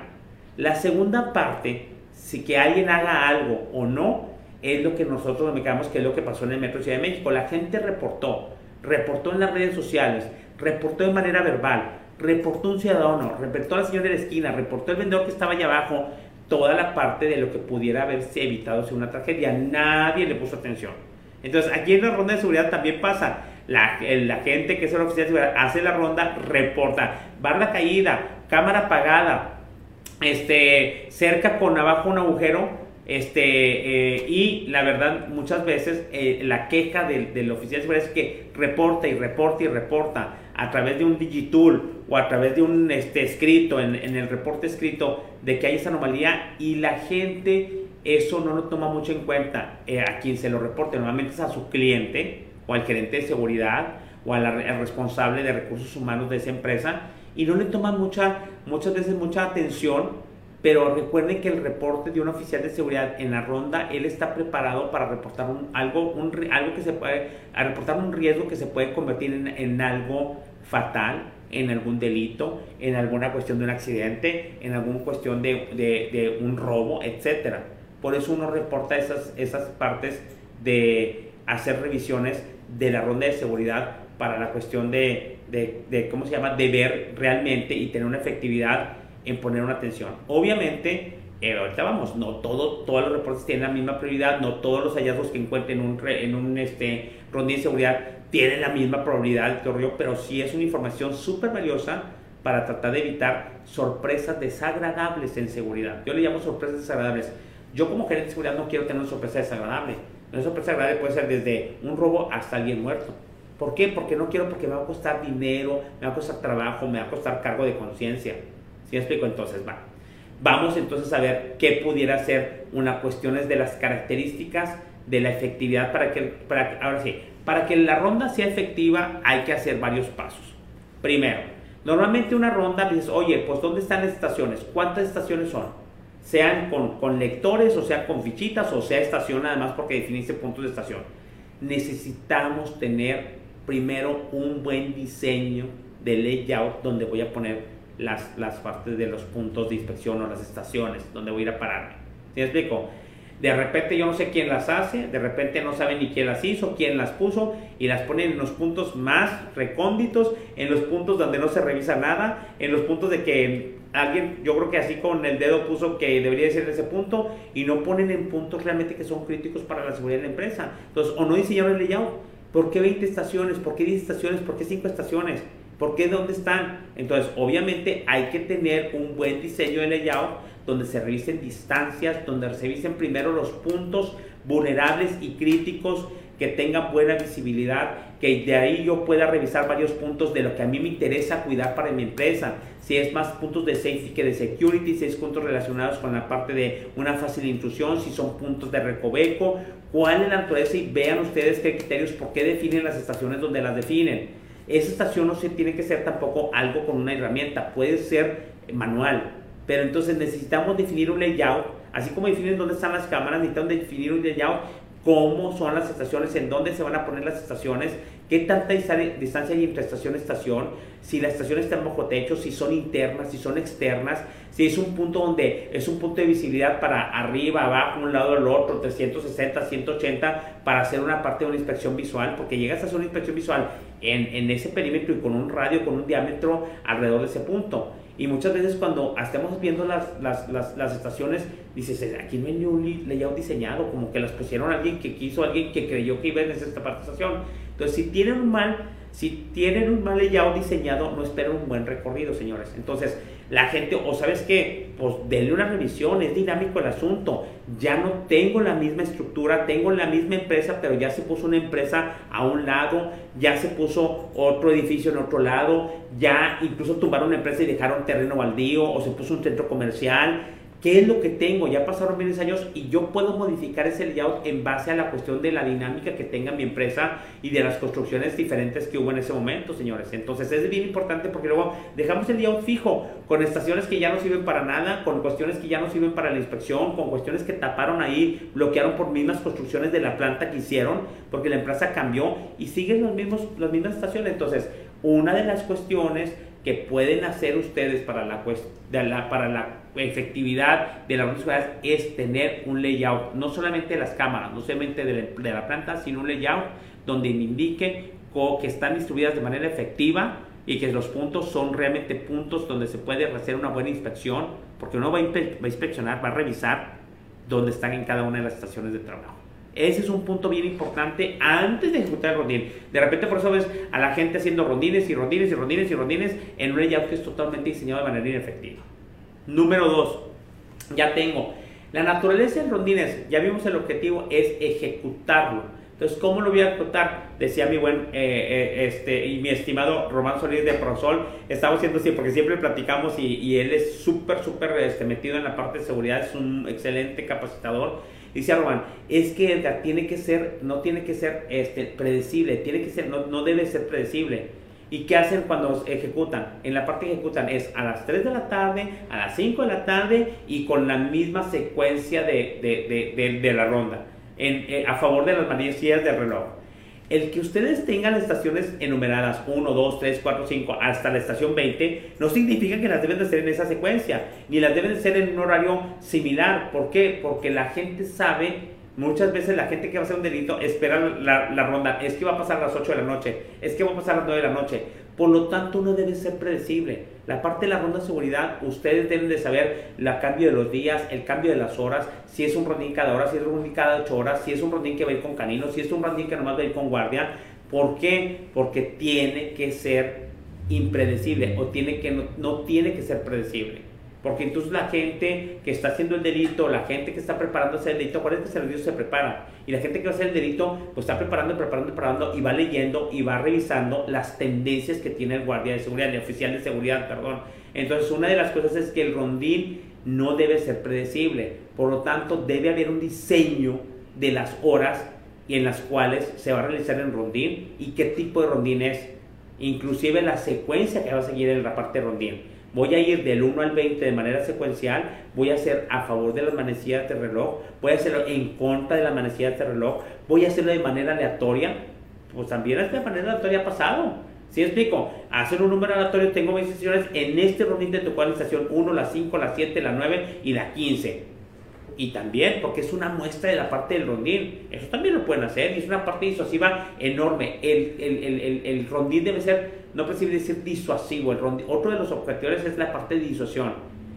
A: La segunda parte, si que alguien haga algo o no, es lo que nosotros ubicamos que es lo que pasó en el Metro Ciudad de México. La gente reportó, reportó en las redes sociales, reportó de manera verbal, reportó un ciudadano, reportó a la señora de la esquina, reportó el vendedor que estaba allá abajo, toda la parte de lo que pudiera haberse evitado si una tragedia. Nadie le puso atención. Entonces, aquí en la ronda de seguridad también pasa. La, la gente que es el oficial de seguridad hace la ronda, reporta, barra caída, cámara apagada, este, cerca con abajo un agujero, este, eh, y la verdad, muchas veces eh, la queja del, del, oficial de seguridad es que reporta y reporta y reporta a través de un digitool o a través de un este, escrito, en, el reporte escrito, de que hay esa anomalía y la gente eso no lo toma mucho en cuenta eh, a quien se lo reporte. Normalmente es a su cliente o al gerente de seguridad o al responsable de recursos humanos de esa empresa y no le toman mucha, muchas veces mucha atención. Pero recuerden que el reporte de un oficial de seguridad en la ronda, él está preparado para reportar un, algo, un, algo que se puede, a reportar un riesgo que se puede convertir en, en algo fatal, en algún delito, en alguna cuestión de un accidente, en alguna cuestión de, de, de un robo, etcétera. Por eso uno reporta esas, esas partes de hacer revisiones de la ronda de seguridad para la cuestión de, de, ¿cómo se llama?, de ver realmente y tener una efectividad en poner una atención. Obviamente, eh, ahorita vamos, no todo, todos los reportes tienen la misma prioridad, no todos los hallazgos que encuentren en un, en un este, ronda de seguridad tienen la misma probabilidad de ocurrir, pero sí es una información súper valiosa para tratar de evitar sorpresas desagradables en seguridad. Yo le llamo sorpresas desagradables. Yo como gerente de seguridad no quiero tener una sorpresa desagradable. Una sorpresa desagradable puede ser desde un robo hasta alguien muerto. ¿Por qué? Porque no quiero porque me va a costar dinero, me va a costar trabajo, me va a costar cargo de conciencia. ¿Sí me explico? Entonces, va. Vamos entonces a ver qué pudiera ser una cuestión de las características de la efectividad para que, para, ahora sí, para que la ronda sea efectiva hay que hacer varios pasos. Primero, normalmente una ronda dices, oye, pues ¿dónde están las estaciones? ¿Cuántas estaciones son? Sean con, con lectores, o sea con fichitas, o sea estación además porque definiste puntos de estación. Necesitamos tener primero un buen diseño de layout donde voy a poner las, las partes de los puntos de inspección o las estaciones, donde voy a ir a pararme. ¿Sí me explico? De repente yo no sé quién las hace, de repente no saben ni quién las hizo, quién las puso y las ponen en los puntos más recónditos, en los puntos donde no se revisa nada, en los puntos de que alguien, yo creo que así con el dedo puso que debería ser ese punto y no ponen en puntos realmente que son críticos para la seguridad de la empresa. Entonces, o no diseñaron el layout. ¿Por qué 20 estaciones? ¿Por qué 10 estaciones? ¿Por qué 5 estaciones? ¿Por qué dónde están? Entonces, obviamente hay que tener un buen diseño de layout donde se revisen distancias, donde se revisen primero los puntos vulnerables y críticos que tengan buena visibilidad, que de ahí yo pueda revisar varios puntos de lo que a mí me interesa cuidar para mi empresa. Si es más puntos de safety que de security, si es puntos relacionados con la parte de una fácil intrusión, si son puntos de recoveco, cuál es la naturaleza y vean ustedes qué criterios, por qué definen las estaciones donde las definen. Esa estación no se tiene que ser tampoco algo con una herramienta, puede ser manual, pero entonces necesitamos definir un layout, así como definir dónde están las cámaras, necesitamos definir un layout cómo son las estaciones, en dónde se van a poner las estaciones, qué tanta distancia hay entre estación y estación, si la estación está bajo techo, si son internas, si son externas, si es un punto donde es un punto de visibilidad para arriba, abajo, un lado del otro, 360, 180, para hacer una parte de una inspección visual, porque llegas a hacer una inspección visual en, en ese perímetro y con un radio, con un diámetro alrededor de ese punto. Y muchas veces cuando estemos viendo las, las, las, las, estaciones, dices, eh, aquí no hay ni un layout diseñado, como que las pusieron alguien que quiso, alguien que creyó que iba en esta parte de estación. Entonces, si tienen un mal, si tienen un mal layout diseñado, no esperen un buen recorrido, señores. Entonces, la gente, o sabes qué, pues denle una revisión, es dinámico el asunto. Ya no tengo la misma estructura, tengo la misma empresa, pero ya se puso una empresa a un lado, ya se puso otro edificio en otro lado, ya incluso tumbaron una empresa y dejaron terreno baldío, o se puso un centro comercial ¿Qué es lo que tengo? Ya pasaron varios años y yo puedo modificar ese layout en base a la cuestión de la dinámica que tenga mi empresa y de las construcciones diferentes que hubo en ese momento, señores. Entonces es bien importante porque luego dejamos el layout fijo con estaciones que ya no sirven para nada, con cuestiones que ya no sirven para la inspección, con cuestiones que taparon ahí, bloquearon por mismas construcciones de la planta que hicieron, porque la empresa cambió y siguen los mismos, las mismas estaciones. Entonces, una de las cuestiones que pueden hacer ustedes para la, para la efectividad de las seguridad es tener un layout, no solamente de las cámaras, no solamente de la, de la planta, sino un layout donde me indique que están distribuidas de manera efectiva y que los puntos son realmente puntos donde se puede hacer una buena inspección, porque uno va a, inspeccionar, va a revisar dónde están en cada una de las estaciones de trabajo. Ese es un punto bien importante antes de ejecutar el rondín. De repente por eso ves a la gente haciendo rondines y rondines y rondines y rondines en un layout que es totalmente diseñado de manera inefectiva. Número dos, ya tengo. La naturaleza del rondines, ya vimos el objetivo, es ejecutarlo. Entonces, ¿cómo lo voy a ejecutar? Decía mi buen eh, eh, este, y mi estimado Román Solís de Prosol, estamos haciendo así porque siempre platicamos y, él es súper, súper este, metido en la parte de seguridad, es un excelente capacitador. Dice Román, es que tiene que ser, no tiene que ser este, predecible, tiene que ser, no, no debe ser predecible. ¿Y qué hacen cuando ejecutan? En la parte que ejecutan es a las 3 de la tarde, a las 5 de la tarde y con la misma secuencia de, de, de, de la ronda eh, a favor de las manecillas del reloj. El que ustedes tengan las estaciones enumeradas 1, 2, 3, 4, 5 hasta la estación 20 no significa que las deben de ser en esa secuencia, ni las deben de ser en un horario similar. ¿Por qué? Porque la gente sabe, muchas veces la gente que va a hacer un delito espera la, la ronda, es que va a pasar a las 8 de la noche, es que va a pasar a las 9 de la noche. Por lo tanto, no debe ser predecible. La parte de la ronda de seguridad, ustedes deben de saber el cambio de los días, el cambio de las horas, si es un rondín cada hora, si es un rondín cada ocho horas, si es un rondín que va a ir con canino, si es un rondín que nomás va a ir con guardia. ¿Por qué? Porque tiene que ser impredecible o tiene que no, no tiene que ser predecible. Porque entonces la gente que está haciendo el delito, la gente que está preparando ese delito, ¿cuál es que delito se prepara? Y la gente que va a hacer el delito, pues está preparando, preparando, preparando y va leyendo y va revisando las tendencias que tiene el guardia de seguridad, el oficial de seguridad, perdón. Entonces una de las cosas es que el rondín no debe ser predecible. Por lo tanto, debe haber un diseño de las horas en las cuales se va a realizar el rondín y qué tipo de rondín es. Inclusive la secuencia que va a seguir en la parte de rondín voy a ir del 1 al 20 de manera secuencial, voy a hacer a favor de las manecillas de reloj, voy a hacerlo en contra de las manecillas de reloj, voy a hacerlo de manera aleatoria, pues también de manera aleatoria ha pasado. ¿Sí explico? Hacer un número aleatorio, tengo 20 sesiones, en este rondín de tu la estación 1, la 5, la 7, la 9 y la 15. Y también porque es una muestra de la parte del rondín. Eso también lo pueden hacer y es una parte disuasiva enorme. El, el, el, el rondín debe ser no percibe decir disuasivo. El otro de los objetivos es la parte de disuasión.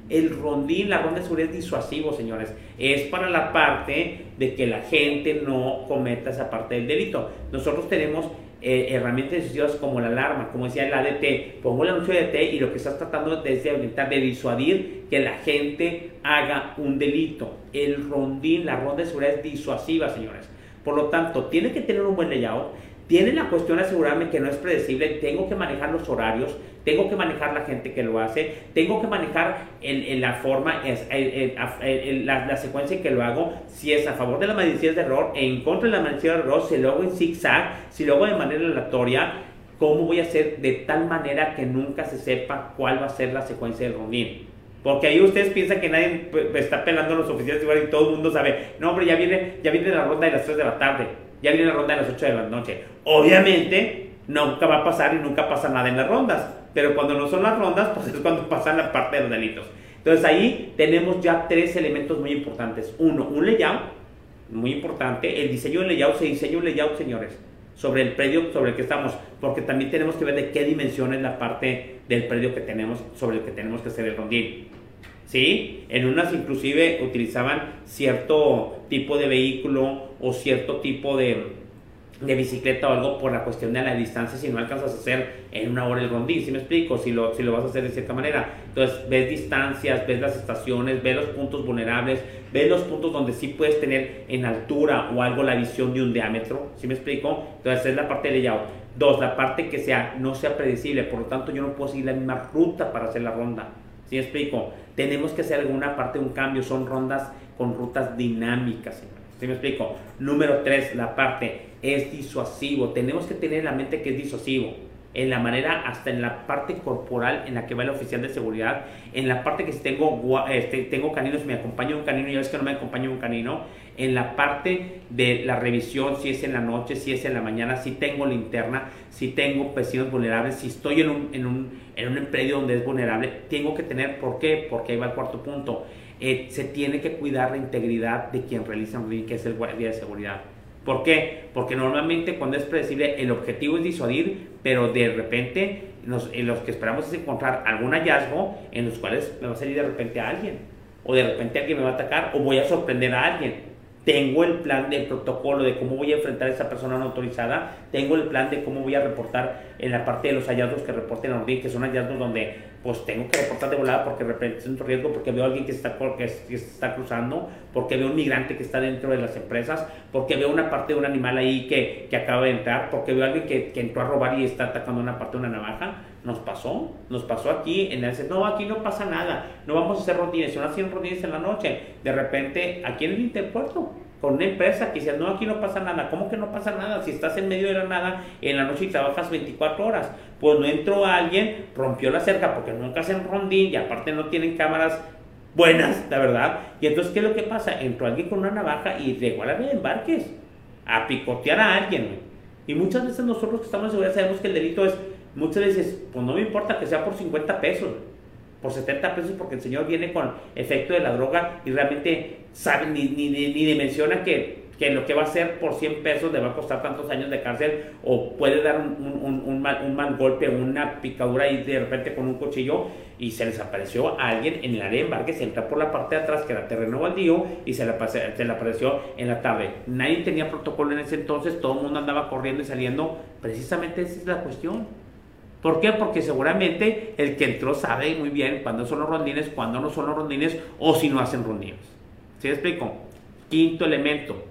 A: El rondín, la ronda de seguridad es disuasivo, señores. Es para la parte de que la gente no cometa esa parte del delito. Nosotros tenemos eh, herramientas disuasivas como la alarma, como decía el ADT. Pongo el anuncio de ADT y lo que estás tratando es de, de disuadir que la gente haga un delito. El rondín, la ronda de seguridad es disuasiva, señores. Por lo tanto, tiene que tener un buen layout tiene la cuestión de asegurarme que no es predecible, tengo que manejar los horarios, tengo que manejar la gente que lo hace, tengo que manejar en, la forma, la, secuencia en que lo hago, si es a favor de las mediciones de error, en contra de las mediciones de error, si lo hago en zigzag, si lo hago de manera aleatoria, cómo voy a hacer de tal manera que nunca se sepa cuál va a ser la secuencia del rondín. Porque ahí ustedes piensan que nadie pues, está pelando a los oficiales y todo el mundo sabe, no hombre, ya viene, ya viene la ronda de las 3 de la tarde ya viene la ronda de las 8 de la noche. Obviamente, nunca va a pasar y nunca pasa nada en las rondas, pero cuando no son las rondas, pues es cuando pasan la parte de los delitos. Entonces ahí tenemos ya tres elementos muy importantes. Uno, un layout, muy importante. El diseño del layout, se diseña un layout, señores, sobre el predio sobre el que estamos, porque también tenemos que ver de qué dimensión es la parte del predio que tenemos, sobre el que tenemos que hacer el rondín. ¿Sí? En unas inclusive utilizaban cierto tipo de vehículo o cierto tipo de, bicicleta o algo por la cuestión de la distancia si no alcanzas a hacer en una hora el rondín, ¿sí me explico? Si lo, si lo vas a hacer de cierta manera. Entonces ves distancias, ves las estaciones, ves los puntos vulnerables, ves los puntos donde sí puedes tener en altura o algo la visión de un diámetro, ¿sí me explico? Entonces es la parte de layout. Dos, la parte que sea, no sea predecible, por lo tanto yo no puedo seguir la misma ruta para hacer la ronda. ¿Sí me explico? Tenemos que hacer alguna parte un cambio, son rondas con rutas dinámicas. ¿Sí me explico? Número tres, la parte es disuasivo. Tenemos que tener en la mente que es disuasivo. En la manera, hasta en la parte corporal en la que va el oficial de seguridad, en la parte que si tengo, este, tengo caninos, me acompaña un canino, ya ves que no me acompaña un canino, en la parte de la revisión, si es en la noche, si es en la mañana, si tengo linterna, si tengo vecinos vulnerables, si estoy en un, en un, en un predio donde es vulnerable, tengo que tener, ¿por qué? Porque ahí va el cuarto punto, eh, se tiene que cuidar la integridad de quien realiza un que es el guardia de seguridad. ¿Por qué? Porque normalmente cuando es predecible el objetivo es disuadir, pero de repente nos, en los que esperamos es encontrar algún hallazgo en los cuales me va a salir de repente a alguien, o de repente alguien me va a atacar, o voy a sorprender a alguien. Tengo el plan del protocolo de cómo voy a enfrentar a esa persona no autorizada, tengo el plan de cómo voy a reportar en la parte de los hallazgos que reporten a que son hallazgos donde pues tengo que reportar de volada porque represento riesgo, porque veo a alguien que está, que, está cruzando, porque veo un migrante que está dentro de las empresas, porque veo una parte de un animal ahí que, que acaba de entrar, porque veo a alguien que, entró a robar y está atacando una parte de una navaja. Nos pasó, nos pasó aquí en el no, aquí no pasa nada, no vamos a hacer rondines, no hacían rondines en la noche, de repente aquí en el interpuerto, con una empresa que dice, no, aquí no pasa nada. ¿Cómo que no pasa nada? Si estás en medio de la nada en la noche y trabajas 24 horas. Pues no entró alguien, rompió la cerca porque nunca hacen rondín y aparte no tienen cámaras buenas, la verdad. Y entonces, ¿qué es lo que pasa? Entró alguien con una navaja y llegó a la embarques a picotear a alguien. Y muchas veces nosotros que estamos en seguridad sabemos que el delito es, muchas veces, pues no me importa que sea por 50 pesos, por 70 pesos, porque el señor viene con efecto de la droga y realmente sabe, ni, ni, ni, ni dimensiona que, que lo que va a hacer por 100 pesos le va a costar tantos años de cárcel o puede dar un, un, un- mal, un mal golpe, una picadura y de repente con un cuchillo y se les apareció a alguien en el área de embarque, se entra por la parte de atrás que era terreno baldío y se le, se le apareció en la tarde. Nadie tenía protocolo en ese entonces, todo el mundo andaba corriendo y saliendo. Precisamente esa es la cuestión. ¿Por qué? Porque seguramente el que entró sabe muy bien cuándo son los rondines, cuándo no son los rondines o si no hacen rondines. ¿Sí me explico? Quinto elemento,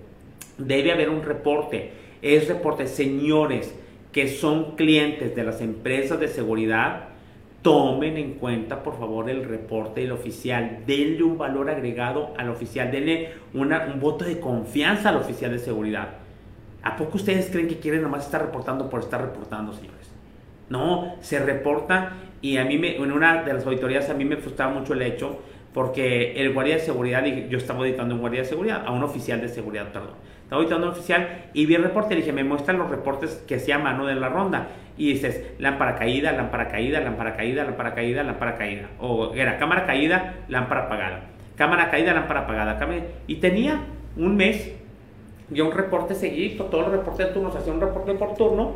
A: debe haber un reporte. Es reporte, señores que son clientes de las empresas de seguridad, tomen en cuenta por favor el reporte del oficial, denle un valor agregado al oficial, denle un voto de confianza al oficial de seguridad. ¿A poco ustedes creen que quieren nomás estar reportando por estar reportando, señores? No, se reporta y a mí me, en una de las auditorías a mí me frustraba mucho el hecho porque el guardia de seguridad, yo estaba auditando un guardia de seguridad, a un oficial de seguridad, perdón. Estaba auditando a un oficial y vi el reporte y dije, me muestran los reportes que hacía mano de la ronda. Y dices, lámpara caída, lámpara caída, lámpara caída, lámpara caída, lámpara caída. O era cámara caída, lámpara apagada. Cámara caída, lámpara apagada. Y tenía un mes y un reporte seguido, todos los reportes de turnos, hacía un reporte por turno.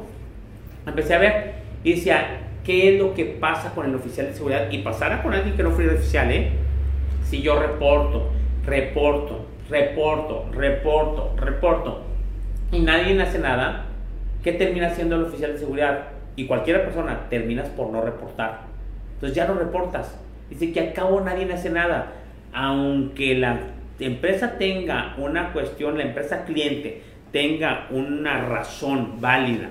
A: Empecé a ver y decía, ¿qué es lo que pasa con el oficial de seguridad? Y pasara con alguien que no fuera oficial, ¿eh? Si yo reporto, reporto, reporto, reporto, reporto, y nadie hace nada, ¿qué termina haciendo el oficial de seguridad? Y cualquier persona, terminas por no reportar. Entonces ya no reportas. Dice que al cabo nadie hace nada. Aunque la empresa tenga una cuestión, la empresa cliente tenga una razón válida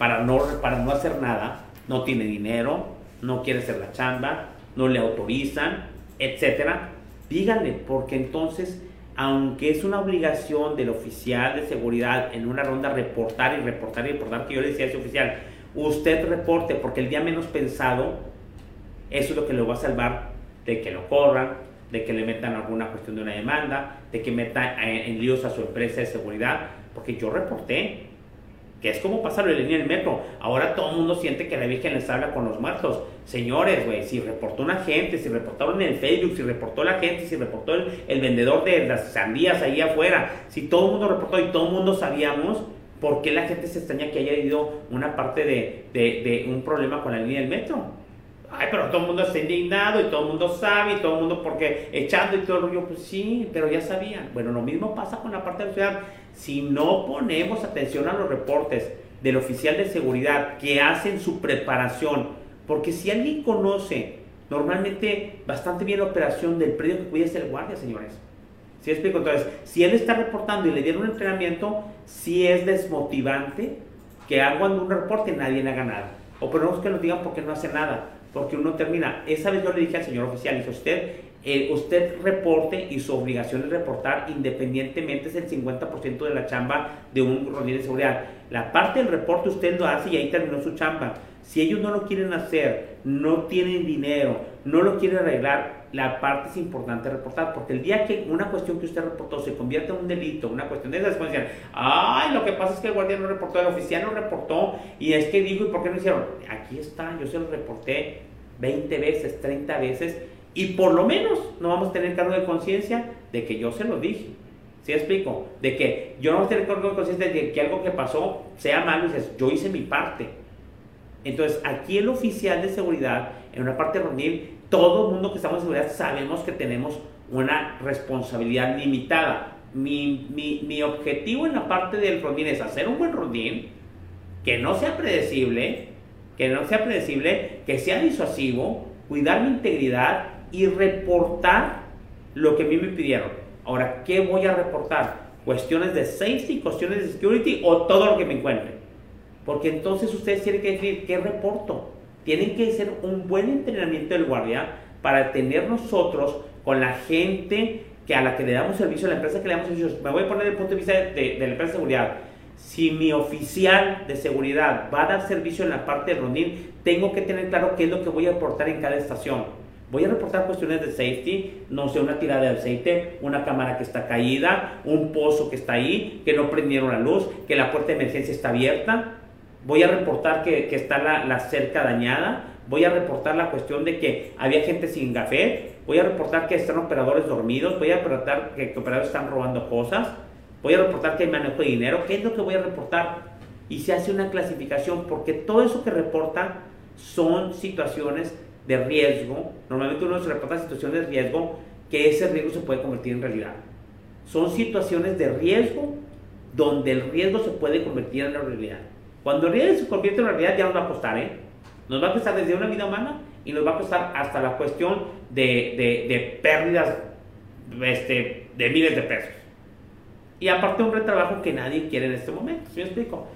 A: para no, para no hacer nada, no tiene dinero, no quiere hacer la chamba, no le autorizan, etcétera, díganle, porque entonces, aunque es una obligación del oficial de seguridad en una ronda reportar y reportar y reportar, que yo le decía a ese oficial, usted reporte, porque el día menos pensado, eso es lo que lo va a salvar de que lo corran, de que le metan alguna cuestión de una demanda, de que meta en, en líos a su empresa de seguridad, porque yo reporté, que es como pasarlo en línea del metro. Ahora todo el mundo siente que la Virgen les habla con los muertos. Señores, güey, si reportó una gente, si reportaron en el Facebook, si reportó la gente, si reportó el, vendedor de las sandías ahí afuera, si todo el mundo reportó y todo el mundo sabíamos, ¿por qué la gente se extraña que haya habido una parte de, de un problema con la línea del metro? Ay, pero todo el mundo está indignado y todo el mundo sabe y todo el mundo porque echando y todo el rollo, pues sí, pero ya sabían. Bueno, lo mismo pasa con la parte de la ciudad. Si no ponemos atención a los reportes del oficial de seguridad que hacen su preparación, porque si alguien conoce normalmente bastante bien la operación del predio que cuida es el guardia, señores. ¿Sí explico? Entonces, si él está reportando y le dieron un entrenamiento, sí es desmotivante que hagan un reporte y nadie haga nada. O por que nos digan porque no hace nada porque uno termina. Esa vez yo le dije al señor oficial, dice usted, eh, usted reporte y su obligación es reportar independientemente es el 50% de la chamba de un rodillo de seguridad. La parte del reporte usted lo hace y ahí terminó su chamba. Si ellos no lo quieren hacer, no tienen dinero, no lo quieren arreglar, la parte es importante reportar, porque el día que una cuestión que usted reportó se convierte en un delito, una cuestión de esas, decir, ay, lo que pasa es que el guardia no reportó, el oficial no reportó, y es que digo, ¿y por qué no hicieron? Aquí está, yo se lo reporté 20 veces, 30 veces, y por lo menos no vamos a tener cargo de conciencia de que yo se lo dije. ¿Sí explico? De que yo no voy a tener cargo de conciencia de que algo que pasó sea malo y dices, yo hice mi parte. Entonces, aquí el oficial de seguridad, en una parte reunir, todo el mundo que estamos en seguridad sabemos que tenemos una responsabilidad limitada. Mi, mi, mi objetivo en la parte del rondín es hacer un buen rondín, que no sea predecible, que no sea predecible, que sea disuasivo, cuidar mi integridad y reportar lo que a mí me pidieron. Ahora, ¿qué voy a reportar? ¿Cuestiones de safety, cuestiones de security o todo lo que me encuentre? Porque entonces ustedes tienen que decir, ¿qué reporto? Tienen que ser un buen entrenamiento del guardia para tener nosotros con la gente que a la que le damos servicio, a la empresa que le damos servicio. Me voy a poner el punto de vista de, de la empresa de seguridad. Si mi oficial de seguridad va a dar servicio en la parte de rondín, tengo que tener claro qué es lo que voy a aportar en cada estación. Voy a reportar cuestiones de safety, no sé, una tirada de aceite, una cámara que está caída, un pozo que está ahí, que no prendieron la luz, que la puerta de emergencia está abierta. Voy a reportar que, que está la, la, cerca dañada. Voy a reportar la cuestión de que había gente sin café. Voy a reportar que están operadores dormidos. Voy a reportar que, que operadores están robando cosas. Voy a reportar que hay manejo de dinero. ¿Qué es lo que voy a reportar? Y se hace una clasificación porque todo eso que reporta son situaciones de riesgo, normalmente uno se reporta situaciones de riesgo, que ese riesgo se puede convertir en realidad. Son situaciones de riesgo donde el riesgo se puede convertir en la realidad. Cuando el riesgo se convierte en realidad ya nos va a costar, ¿eh? Nos va a costar desde una vida humana y nos va a costar hasta la cuestión de, de, de pérdidas este, de miles de pesos. Y aparte un retrabajo que nadie quiere en este momento, ¿sí me explico?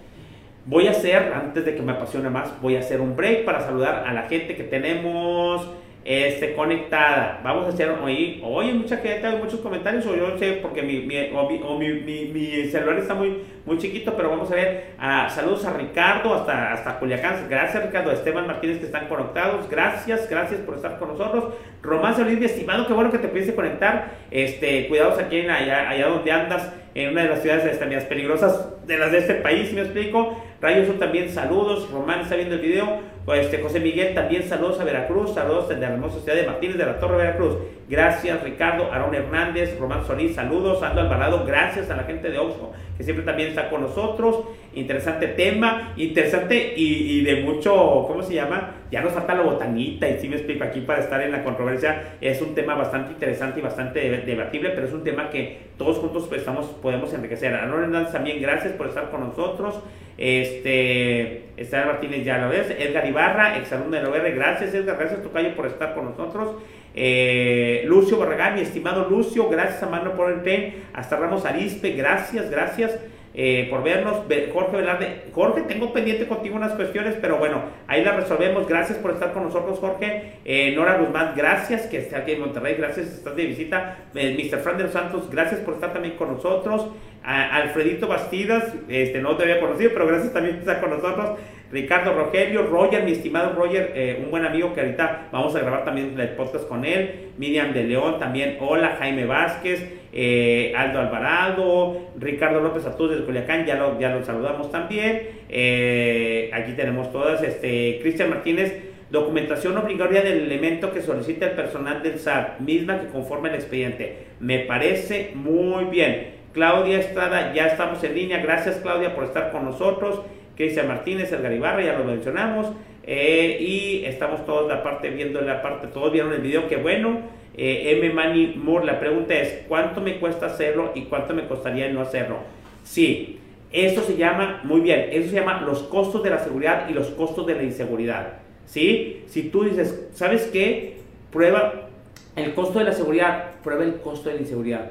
A: Voy a hacer, antes de que me apasione más, voy a hacer un break para saludar a la gente que tenemos este, conectada. Vamos a hacer hoy, hoy mucha gente, hay muchos comentarios, o yo no sé, porque mi, mi, o mi, o mi, celular está muy, muy chiquito, pero vamos a ver. Uh, saludos a Ricardo, hasta, hasta Culiacán. Gracias, Ricardo. Esteban Martínez, que están conectados. Gracias, gracias por estar con nosotros. Román Solís, mi estimado, qué bueno que te pudiste conectar. Este, cuidados aquí en allá, allá donde andas en una de las ciudades este, peligrosas de las de este país, si me explico. Rayo son también saludos, Román está viendo el video, pues, este, José Miguel también saludos a Veracruz, saludos de la hermosa ciudad de Martínez de la Torre Veracruz. Gracias Ricardo, Aarón Hernández, Román Solís, saludos, Ando Alvarado, gracias a la gente de Oxford, que siempre también está con nosotros. Interesante tema, interesante y, de mucho, ¿cómo se llama? Ya nos falta la botanita y si me explico aquí para estar en la controversia. Es un tema bastante interesante y bastante debatible, pero es un tema que todos juntos pues, estamos, podemos enriquecer. Aarón Hernández también, gracias por estar con nosotros. Este, Esther Martínez ya lo ves. Edgar Ibarra, exalumno de la OR, gracias Edgar, gracias Tocayo por estar con nosotros. Eh, Lucio Barragán, mi estimado Lucio, gracias a Mano por el pen. Hasta Ramos Arispe, gracias, gracias. Eh, por vernos. Jorge Velarde, Jorge, tengo pendiente contigo unas cuestiones, pero bueno, ahí las resolvemos. Gracias por estar con nosotros, Jorge. Eh, Nora Guzmán, gracias que esté aquí en Monterrey, gracias, estás de visita. Eh, Mr. Fran de los Santos, gracias por estar también con nosotros. Alfredito Bastidas, este, no te había conocido, pero gracias también por estar con nosotros. Ricardo Rogelio, Roger, mi estimado Roger, un buen amigo que ahorita vamos a grabar también el podcast con él. Miriam de León también, hola, Jaime Vázquez, eh, Aldo Alvarado, Ricardo López Atús de Culiacán, ya lo, ya lo saludamos también. Eh, aquí tenemos todas, este, Cristian Martínez, documentación obligatoria del elemento que solicita el personal del SAT, misma que conforma el expediente. Me parece muy bien. Claudia Estrada, ya estamos en línea. Gracias Claudia por estar con nosotros. Cristian Martínez, el Garibarra, ya lo mencionamos. Eh, y estamos todos la parte viendo la parte, todos vieron el video, qué bueno. Eh, M. Manny Moore, la pregunta es, ¿cuánto me cuesta hacerlo y cuánto me costaría no hacerlo? Sí, eso se llama, muy bien, eso se llama los costos de la seguridad y los costos de la inseguridad. ¿Sí? Si tú dices, ¿sabes qué? Prueba el costo de la seguridad, prueba el costo de la inseguridad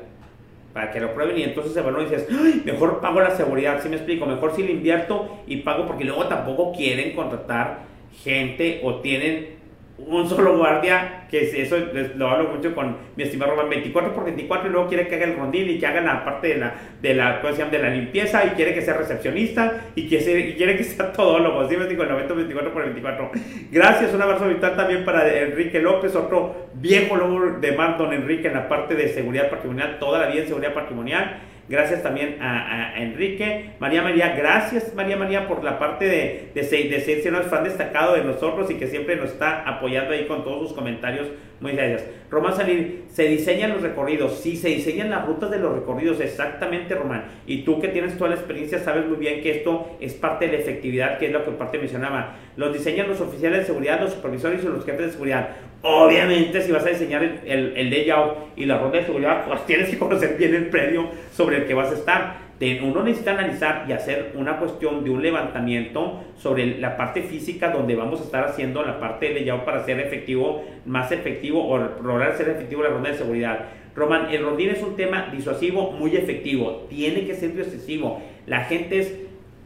A: para que lo prueben y entonces evalúan y dices, Ay, mejor pago la seguridad, si me explico? Mejor si le invierto y pago porque luego tampoco quieren contratar gente o tienen un solo guardia, que eso lo hablo mucho con mi estimado Román, 24 por 24 y luego quiere que haga el rondín y que haga la parte de la, de la, de la limpieza y quiere que sea recepcionista y, que y quiere que sea todólogo, ¿sí me digo? El 90 24 por 24. Gracias, un abrazo vital también para Enrique López, otro viejo lobo de mar, don Enrique, en la parte de seguridad patrimonial, toda la vida en seguridad patrimonial. Gracias también a, Enrique. María María, gracias María María por la parte de, de, de, ser un fan destacado de nosotros y que siempre nos está apoyando ahí con todos sus comentarios. Muy gracias. Román Salir, se diseñan los recorridos. Sí, se diseñan las rutas de los recorridos, exactamente Román. Y tú que tienes toda la experiencia sabes muy bien que esto es parte de la efectividad, que es lo que parte mencionaba. Los diseñan los oficiales de seguridad, los supervisores y los jefes de seguridad. Obviamente, si vas a diseñar el, el, layout y la ronda de seguridad, pues tienes que conocer bien el predio sobre el que vas a estar. Uno necesita analizar y hacer una cuestión de un levantamiento sobre la parte física donde vamos a estar haciendo la parte de layout para ser efectivo, más efectivo o lograr ser efectivo la ronda de seguridad. Roman, el rondín es un tema disuasivo muy efectivo, tiene que ser disuasivo. La gente es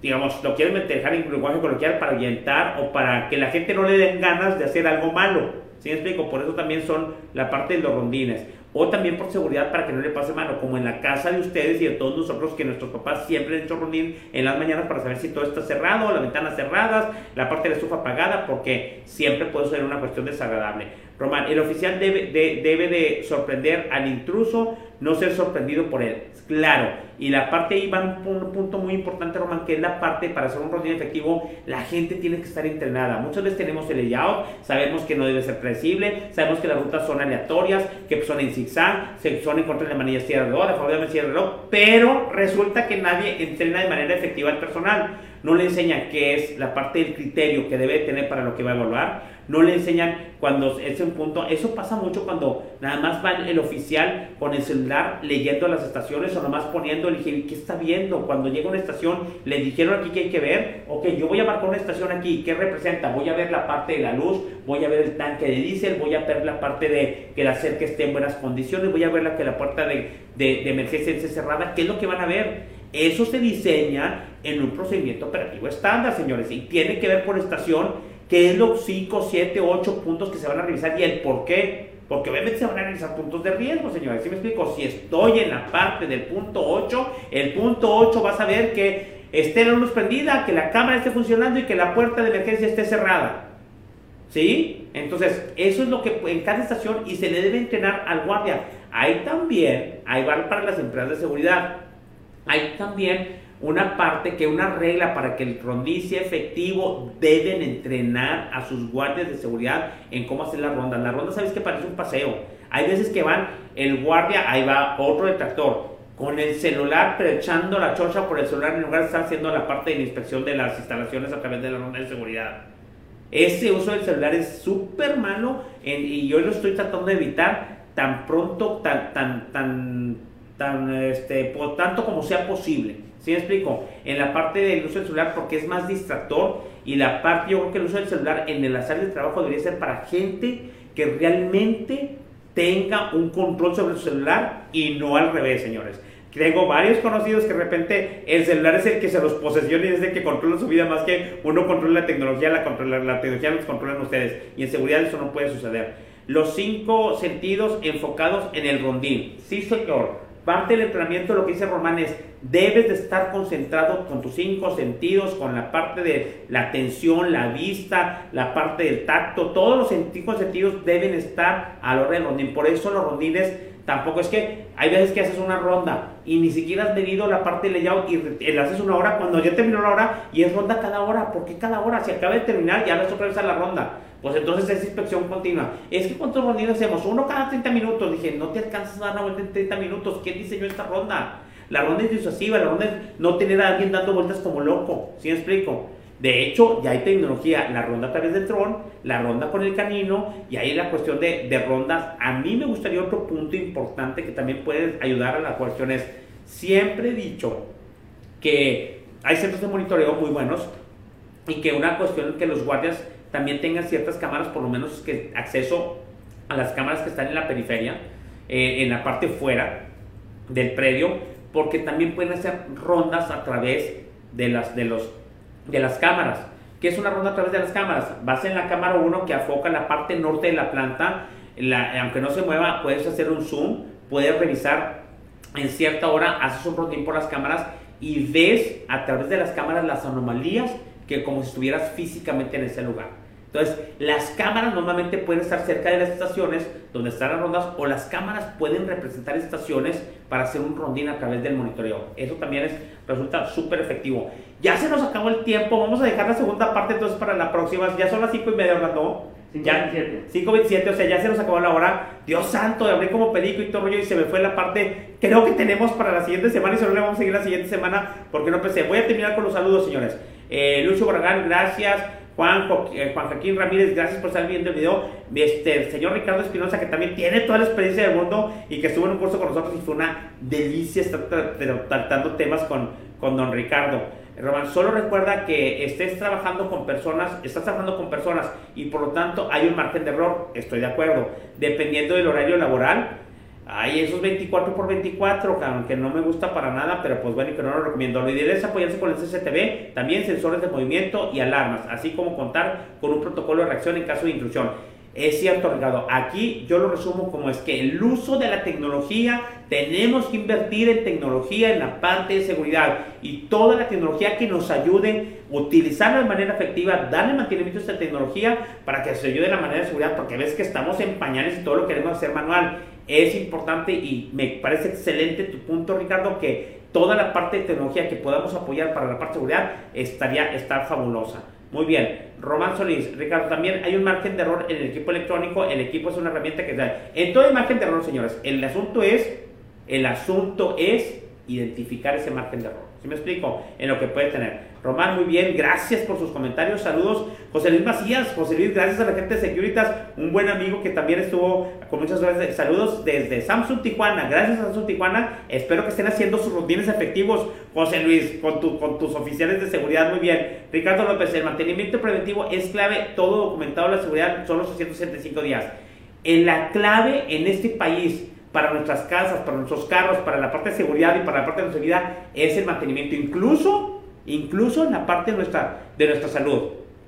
A: digamos, lo quieren dejar en lenguaje coloquial para orientar o para que la gente no le den ganas de hacer algo malo. ¿Sí me explico? Por eso también son la parte de los rondines. O también por seguridad para que no le pase mano, como en la casa de ustedes y de todos nosotros que nuestros papás siempre han hecho rondín en las mañanas para saber si todo está cerrado, las ventanas cerradas, la parte de la estufa apagada, porque siempre puede ser una cuestión desagradable. Román, el oficial debe debe de sorprender al intruso, no ser sorprendido por él. Claro, y la parte ahí va un, punto muy importante, Román, que es la parte para hacer un rondín efectivo, la gente tiene que estar entrenada. Muchas veces tenemos el layout, sabemos que no debe ser predecible, sabemos que las rutas son aleatorias, que son en zigzag, son en contra de la manilla de reloj, de favor de reloj, pero resulta que nadie entrena de manera efectiva al personal. No le enseña qué es la parte del criterio que debe tener para lo que va a evaluar no le enseñan cuando es un punto. Eso pasa mucho cuando nada más va el oficial con el celular leyendo las estaciones o nomás poniendo el ¿qué está viendo? Cuando llega una estación, le dijeron aquí que hay que ver, ok, yo voy a marcar una estación aquí, ¿qué representa? Voy a ver la parte de la luz, voy a ver el tanque de diésel, voy a ver la parte de que la cerca esté en buenas condiciones, voy a ver la que la puerta de, de, de emergencia esté cerrada, ¿qué es lo que van a ver? Eso se diseña en un procedimiento operativo estándar, señores, y tiene que ver por estación qué es los 5, 7, 8 puntos que se van a revisar y el por qué. Porque obviamente se van a revisar puntos de riesgo, señores. ¿Sí me explico? Si estoy en la parte del punto 8, el punto 8 vas a ver que esté la luz prendida, que la cámara esté funcionando y que la puerta de emergencia esté cerrada. ¿Sí? Entonces, eso es lo que en cada estación y se le debe entrenar al guardia. Hay también, hay para las empresas de seguridad, hay también una parte que una regla para que el rondí sea efectivo deben entrenar a sus guardias de seguridad en cómo hacer la ronda. La ronda sabes que parece un paseo. Hay veces que van el guardia, ahí va otro detractor con el celular pero echando la chocha por el celular en lugar de estar haciendo la parte de la inspección de las instalaciones a través de la ronda de seguridad. Ese uso del celular es súper malo y yo lo estoy tratando de evitar tan pronto, tan, tan, tan, tan, este, por tanto como sea posible. ¿Sí me explico? En la parte del uso del celular porque es más distractor y la parte, yo creo que el uso del celular en la sala de trabajo debería ser para gente que realmente tenga un control sobre su celular y no al revés, señores. Tengo varios conocidos que de repente el celular es el que se los posesiona y es el que controla su vida más que uno controla la tecnología, la tecnología los controlan ustedes. Y en seguridad eso no puede suceder. Los cinco sentidos enfocados en el rondín. Sí, señor. Parte del entrenamiento, lo que dice Román es, debes de estar concentrado con tus cinco sentidos, con la parte de la atención, la vista, la parte del tacto, todos los cinco sentidos deben estar a la hora del. Por eso los rondines tampoco es que hay veces que haces una ronda y ni siquiera has medido la parte de layout y le haces una hora cuando ya terminó la hora y es ronda cada hora. ¿Por qué cada hora? Si acaba de terminar, ya vas otra vez a la ronda. Pues entonces es inspección continua. Es que ¿cuántos rondinos hacemos? Uno cada 30 minutos. Dije, no te alcanzas a dar una vuelta en 30 minutos. ¿Quién diseñó esta ronda? La ronda es disuasiva, la ronda es no tener a alguien dando vueltas como loco. ¿Sí me explico? De hecho, ya hay tecnología, la ronda a través del tron, la ronda con el canino, y ahí la cuestión de, de rondas. A mí me gustaría otro punto importante que también puede ayudar a la cuestión es, siempre he dicho que hay centros de monitoreo muy buenos y que una cuestión es que los guardias también tengan ciertas cámaras, por lo menos que acceso a las cámaras que están en la periferia, eh, en la parte fuera del predio, porque también pueden hacer rondas a través de las, de los, de las cámaras. ¿Qué es una ronda a través de las cámaras? Vas en la cámara 1 que afoca la parte norte de la planta, aunque no se mueva, puedes hacer un zoom, puedes revisar en cierta hora, haces un rondín por las cámaras y ves a través de las cámaras las anomalías que como si estuvieras físicamente en ese lugar. Entonces, las cámaras normalmente pueden estar cerca de las estaciones donde están las rondas o las cámaras pueden representar estaciones para hacer un rondín a través del monitoreo. Eso también es, resulta súper efectivo. Ya se nos acabó el tiempo, vamos a dejar la segunda parte entonces para la próxima. Ya son las 5 y media, ¿no? 5.27. o sea, ya se nos acabó la hora. Dios santo, hablé como perico y todo rollo y se me fue la parte. Creo que tenemos para la siguiente semana y solo le vamos a seguir la siguiente semana porque no pensé. Voy a terminar con los saludos, señores. Eh, Lucho Barragán, gracias. Juan, eh, Juan Joaquín Ramírez, gracias por estar viendo el video. Este, el señor Ricardo Espinosa, que también tiene toda la experiencia del mundo y que estuvo en un curso con nosotros y fue una delicia estar tratando temas con, con don Ricardo. Román, solo recuerda que estés trabajando con personas, estás trabajando con personas y por lo tanto hay un margen de error, estoy de acuerdo, dependiendo del horario laboral. Hay esos 24 por 24, aunque no me gusta para nada, pero pues bueno, y que no lo recomiendo. Lo ideal es apoyarse con el CCTV, también sensores de movimiento y alarmas, así como contar con un protocolo de reacción en caso de intrusión. Es cierto, Ricardo. Aquí yo lo resumo como es que el uso de la tecnología, tenemos que invertir en tecnología en la parte de seguridad y toda la tecnología que nos ayude, utilizarla de manera efectiva, darle mantenimiento a esta tecnología para que se ayude de la manera de seguridad, porque ves que estamos en pañales y todo lo queremos hacer manual. Es importante y me parece excelente tu punto, Ricardo, que toda la parte de tecnología que podamos apoyar para la parte de seguridad estaría estar fabulosa. Muy bien, Román Solís, Ricardo, también hay un margen de error en el equipo electrónico, el equipo es una herramienta que da. En todo hay margen de error, señores. El asunto es, el asunto es identificar ese margen de error. ¿Sí me explico? En lo que puede tener. Román, muy bien, gracias por sus comentarios, saludos. José Luis Macías, José Luis, gracias a la gente de Securitas, un buen amigo que también estuvo con muchas gracias. Saludos desde Samsung Tijuana, gracias a Samsung Tijuana, espero que estén haciendo sus rutinas efectivos, José Luis, con, tu, con tus oficiales de seguridad, muy bien. Ricardo López, el mantenimiento preventivo es clave, todo documentado la seguridad son los 265 días. En la clave en este país para nuestras casas, para nuestros carros, para la parte de seguridad y para la parte de vida es el mantenimiento, incluso, incluso en la parte de nuestra, de nuestra salud.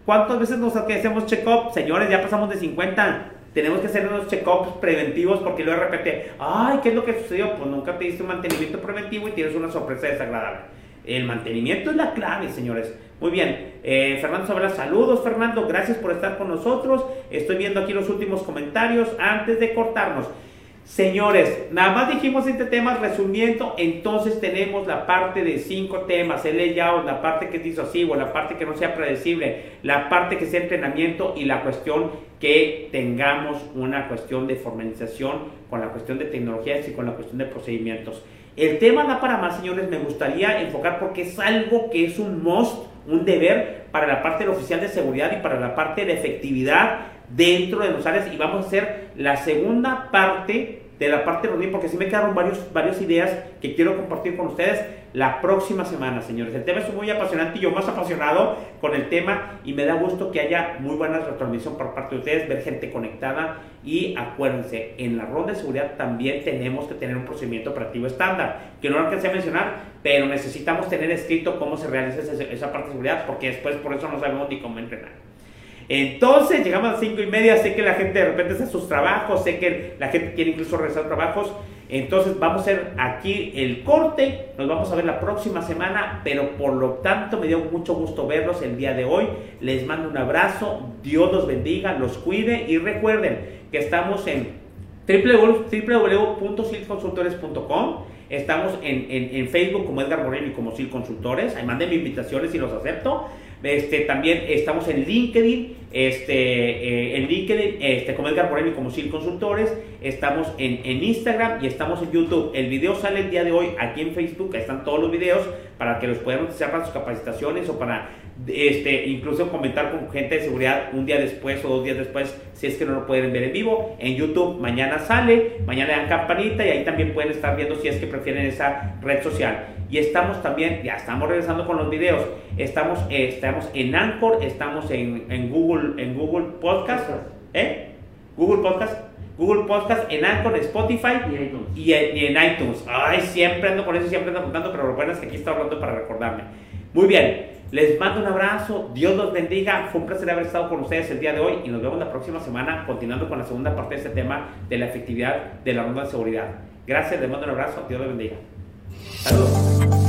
A: ¿Cuántas veces nos hacemos check-up? Señores, ya pasamos de 50. Tenemos que hacer unos check-ups preventivos porque luego de repente, ay, ¿qué es lo que sucedió? Pues nunca te diste un mantenimiento preventivo y tienes una sorpresa desagradable. El mantenimiento es la clave, señores. Muy bien, eh, Fernando Sabela, saludos Fernando, gracias por estar con nosotros. Estoy viendo aquí los últimos comentarios antes de cortarnos. Señores, nada más dijimos este tema resumiendo, entonces tenemos la parte de cinco temas, el layout, la parte que es disuasivo, la parte que no sea predecible, la parte que sea entrenamiento y la cuestión que tengamos una cuestión de formalización con la cuestión de tecnologías y con la cuestión de procedimientos. El tema da para más, señores, me gustaría enfocar porque es algo que es un must, un deber para la parte del oficial de seguridad y para la parte de efectividad dentro de los áreas y vamos a hacer la segunda parte de la parte de porque sí me quedaron varios, varias ideas que quiero compartir con ustedes la próxima semana, señores. El tema es muy apasionante y yo más apasionado con el tema y me da gusto que haya muy buena retransmisión por parte de ustedes, ver gente conectada y acuérdense, en la ronda de seguridad también tenemos que tener un procedimiento operativo estándar, que no lo alcancé a mencionar, pero necesitamos tener escrito cómo se realiza esa parte de seguridad porque después por eso no sabemos ni cómo entrenar. Entonces llegamos a las 5 y media, sé que la gente de repente hace sus trabajos, sé que la gente quiere incluso regresar trabajos. Entonces vamos a hacer aquí el corte, nos vamos a ver la próxima semana, pero por lo tanto me dio mucho gusto verlos el día de hoy. Les mando un abrazo, Dios los bendiga, los cuide y recuerden que estamos en www.silconsultores.com Estamos en, en, Facebook como Edgar Moreno y como Sil Consultores. Ahí manden invitaciones y los acepto. Este, también estamos en LinkedIn, este, eh, en LinkedIn, este, como Edgar Moreno y como Sil Consultores. Estamos en, en, Instagram y estamos en YouTube. El video sale el día de hoy aquí en Facebook. están todos los videos para que los puedan utilizar para sus capacitaciones o para este, incluso comentar con gente de seguridad un día después o dos días después si es que no lo pueden ver en vivo. En YouTube mañana sale, mañana dan campanita y ahí también pueden estar viendo si es que prefieren esa red social. Y estamos también, ya estamos regresando con los videos, estamos, eh, estamos en Anchor, estamos en, en, Google, en Google Podcast, ¿eh? Google Podcast, Google Podcast, en Anchor, Spotify y, en, iTunes. Ay, siempre ando con eso, siempre ando contando, pero lo bueno es que aquí está hablando para recordarme. Muy bien, les mando un abrazo, Dios los bendiga, fue un placer haber estado con ustedes el día de hoy y nos vemos la próxima semana continuando con la segunda parte de este tema de la efectividad de la ronda de seguridad. Gracias, les mando un abrazo, Dios los bendiga. Saludos.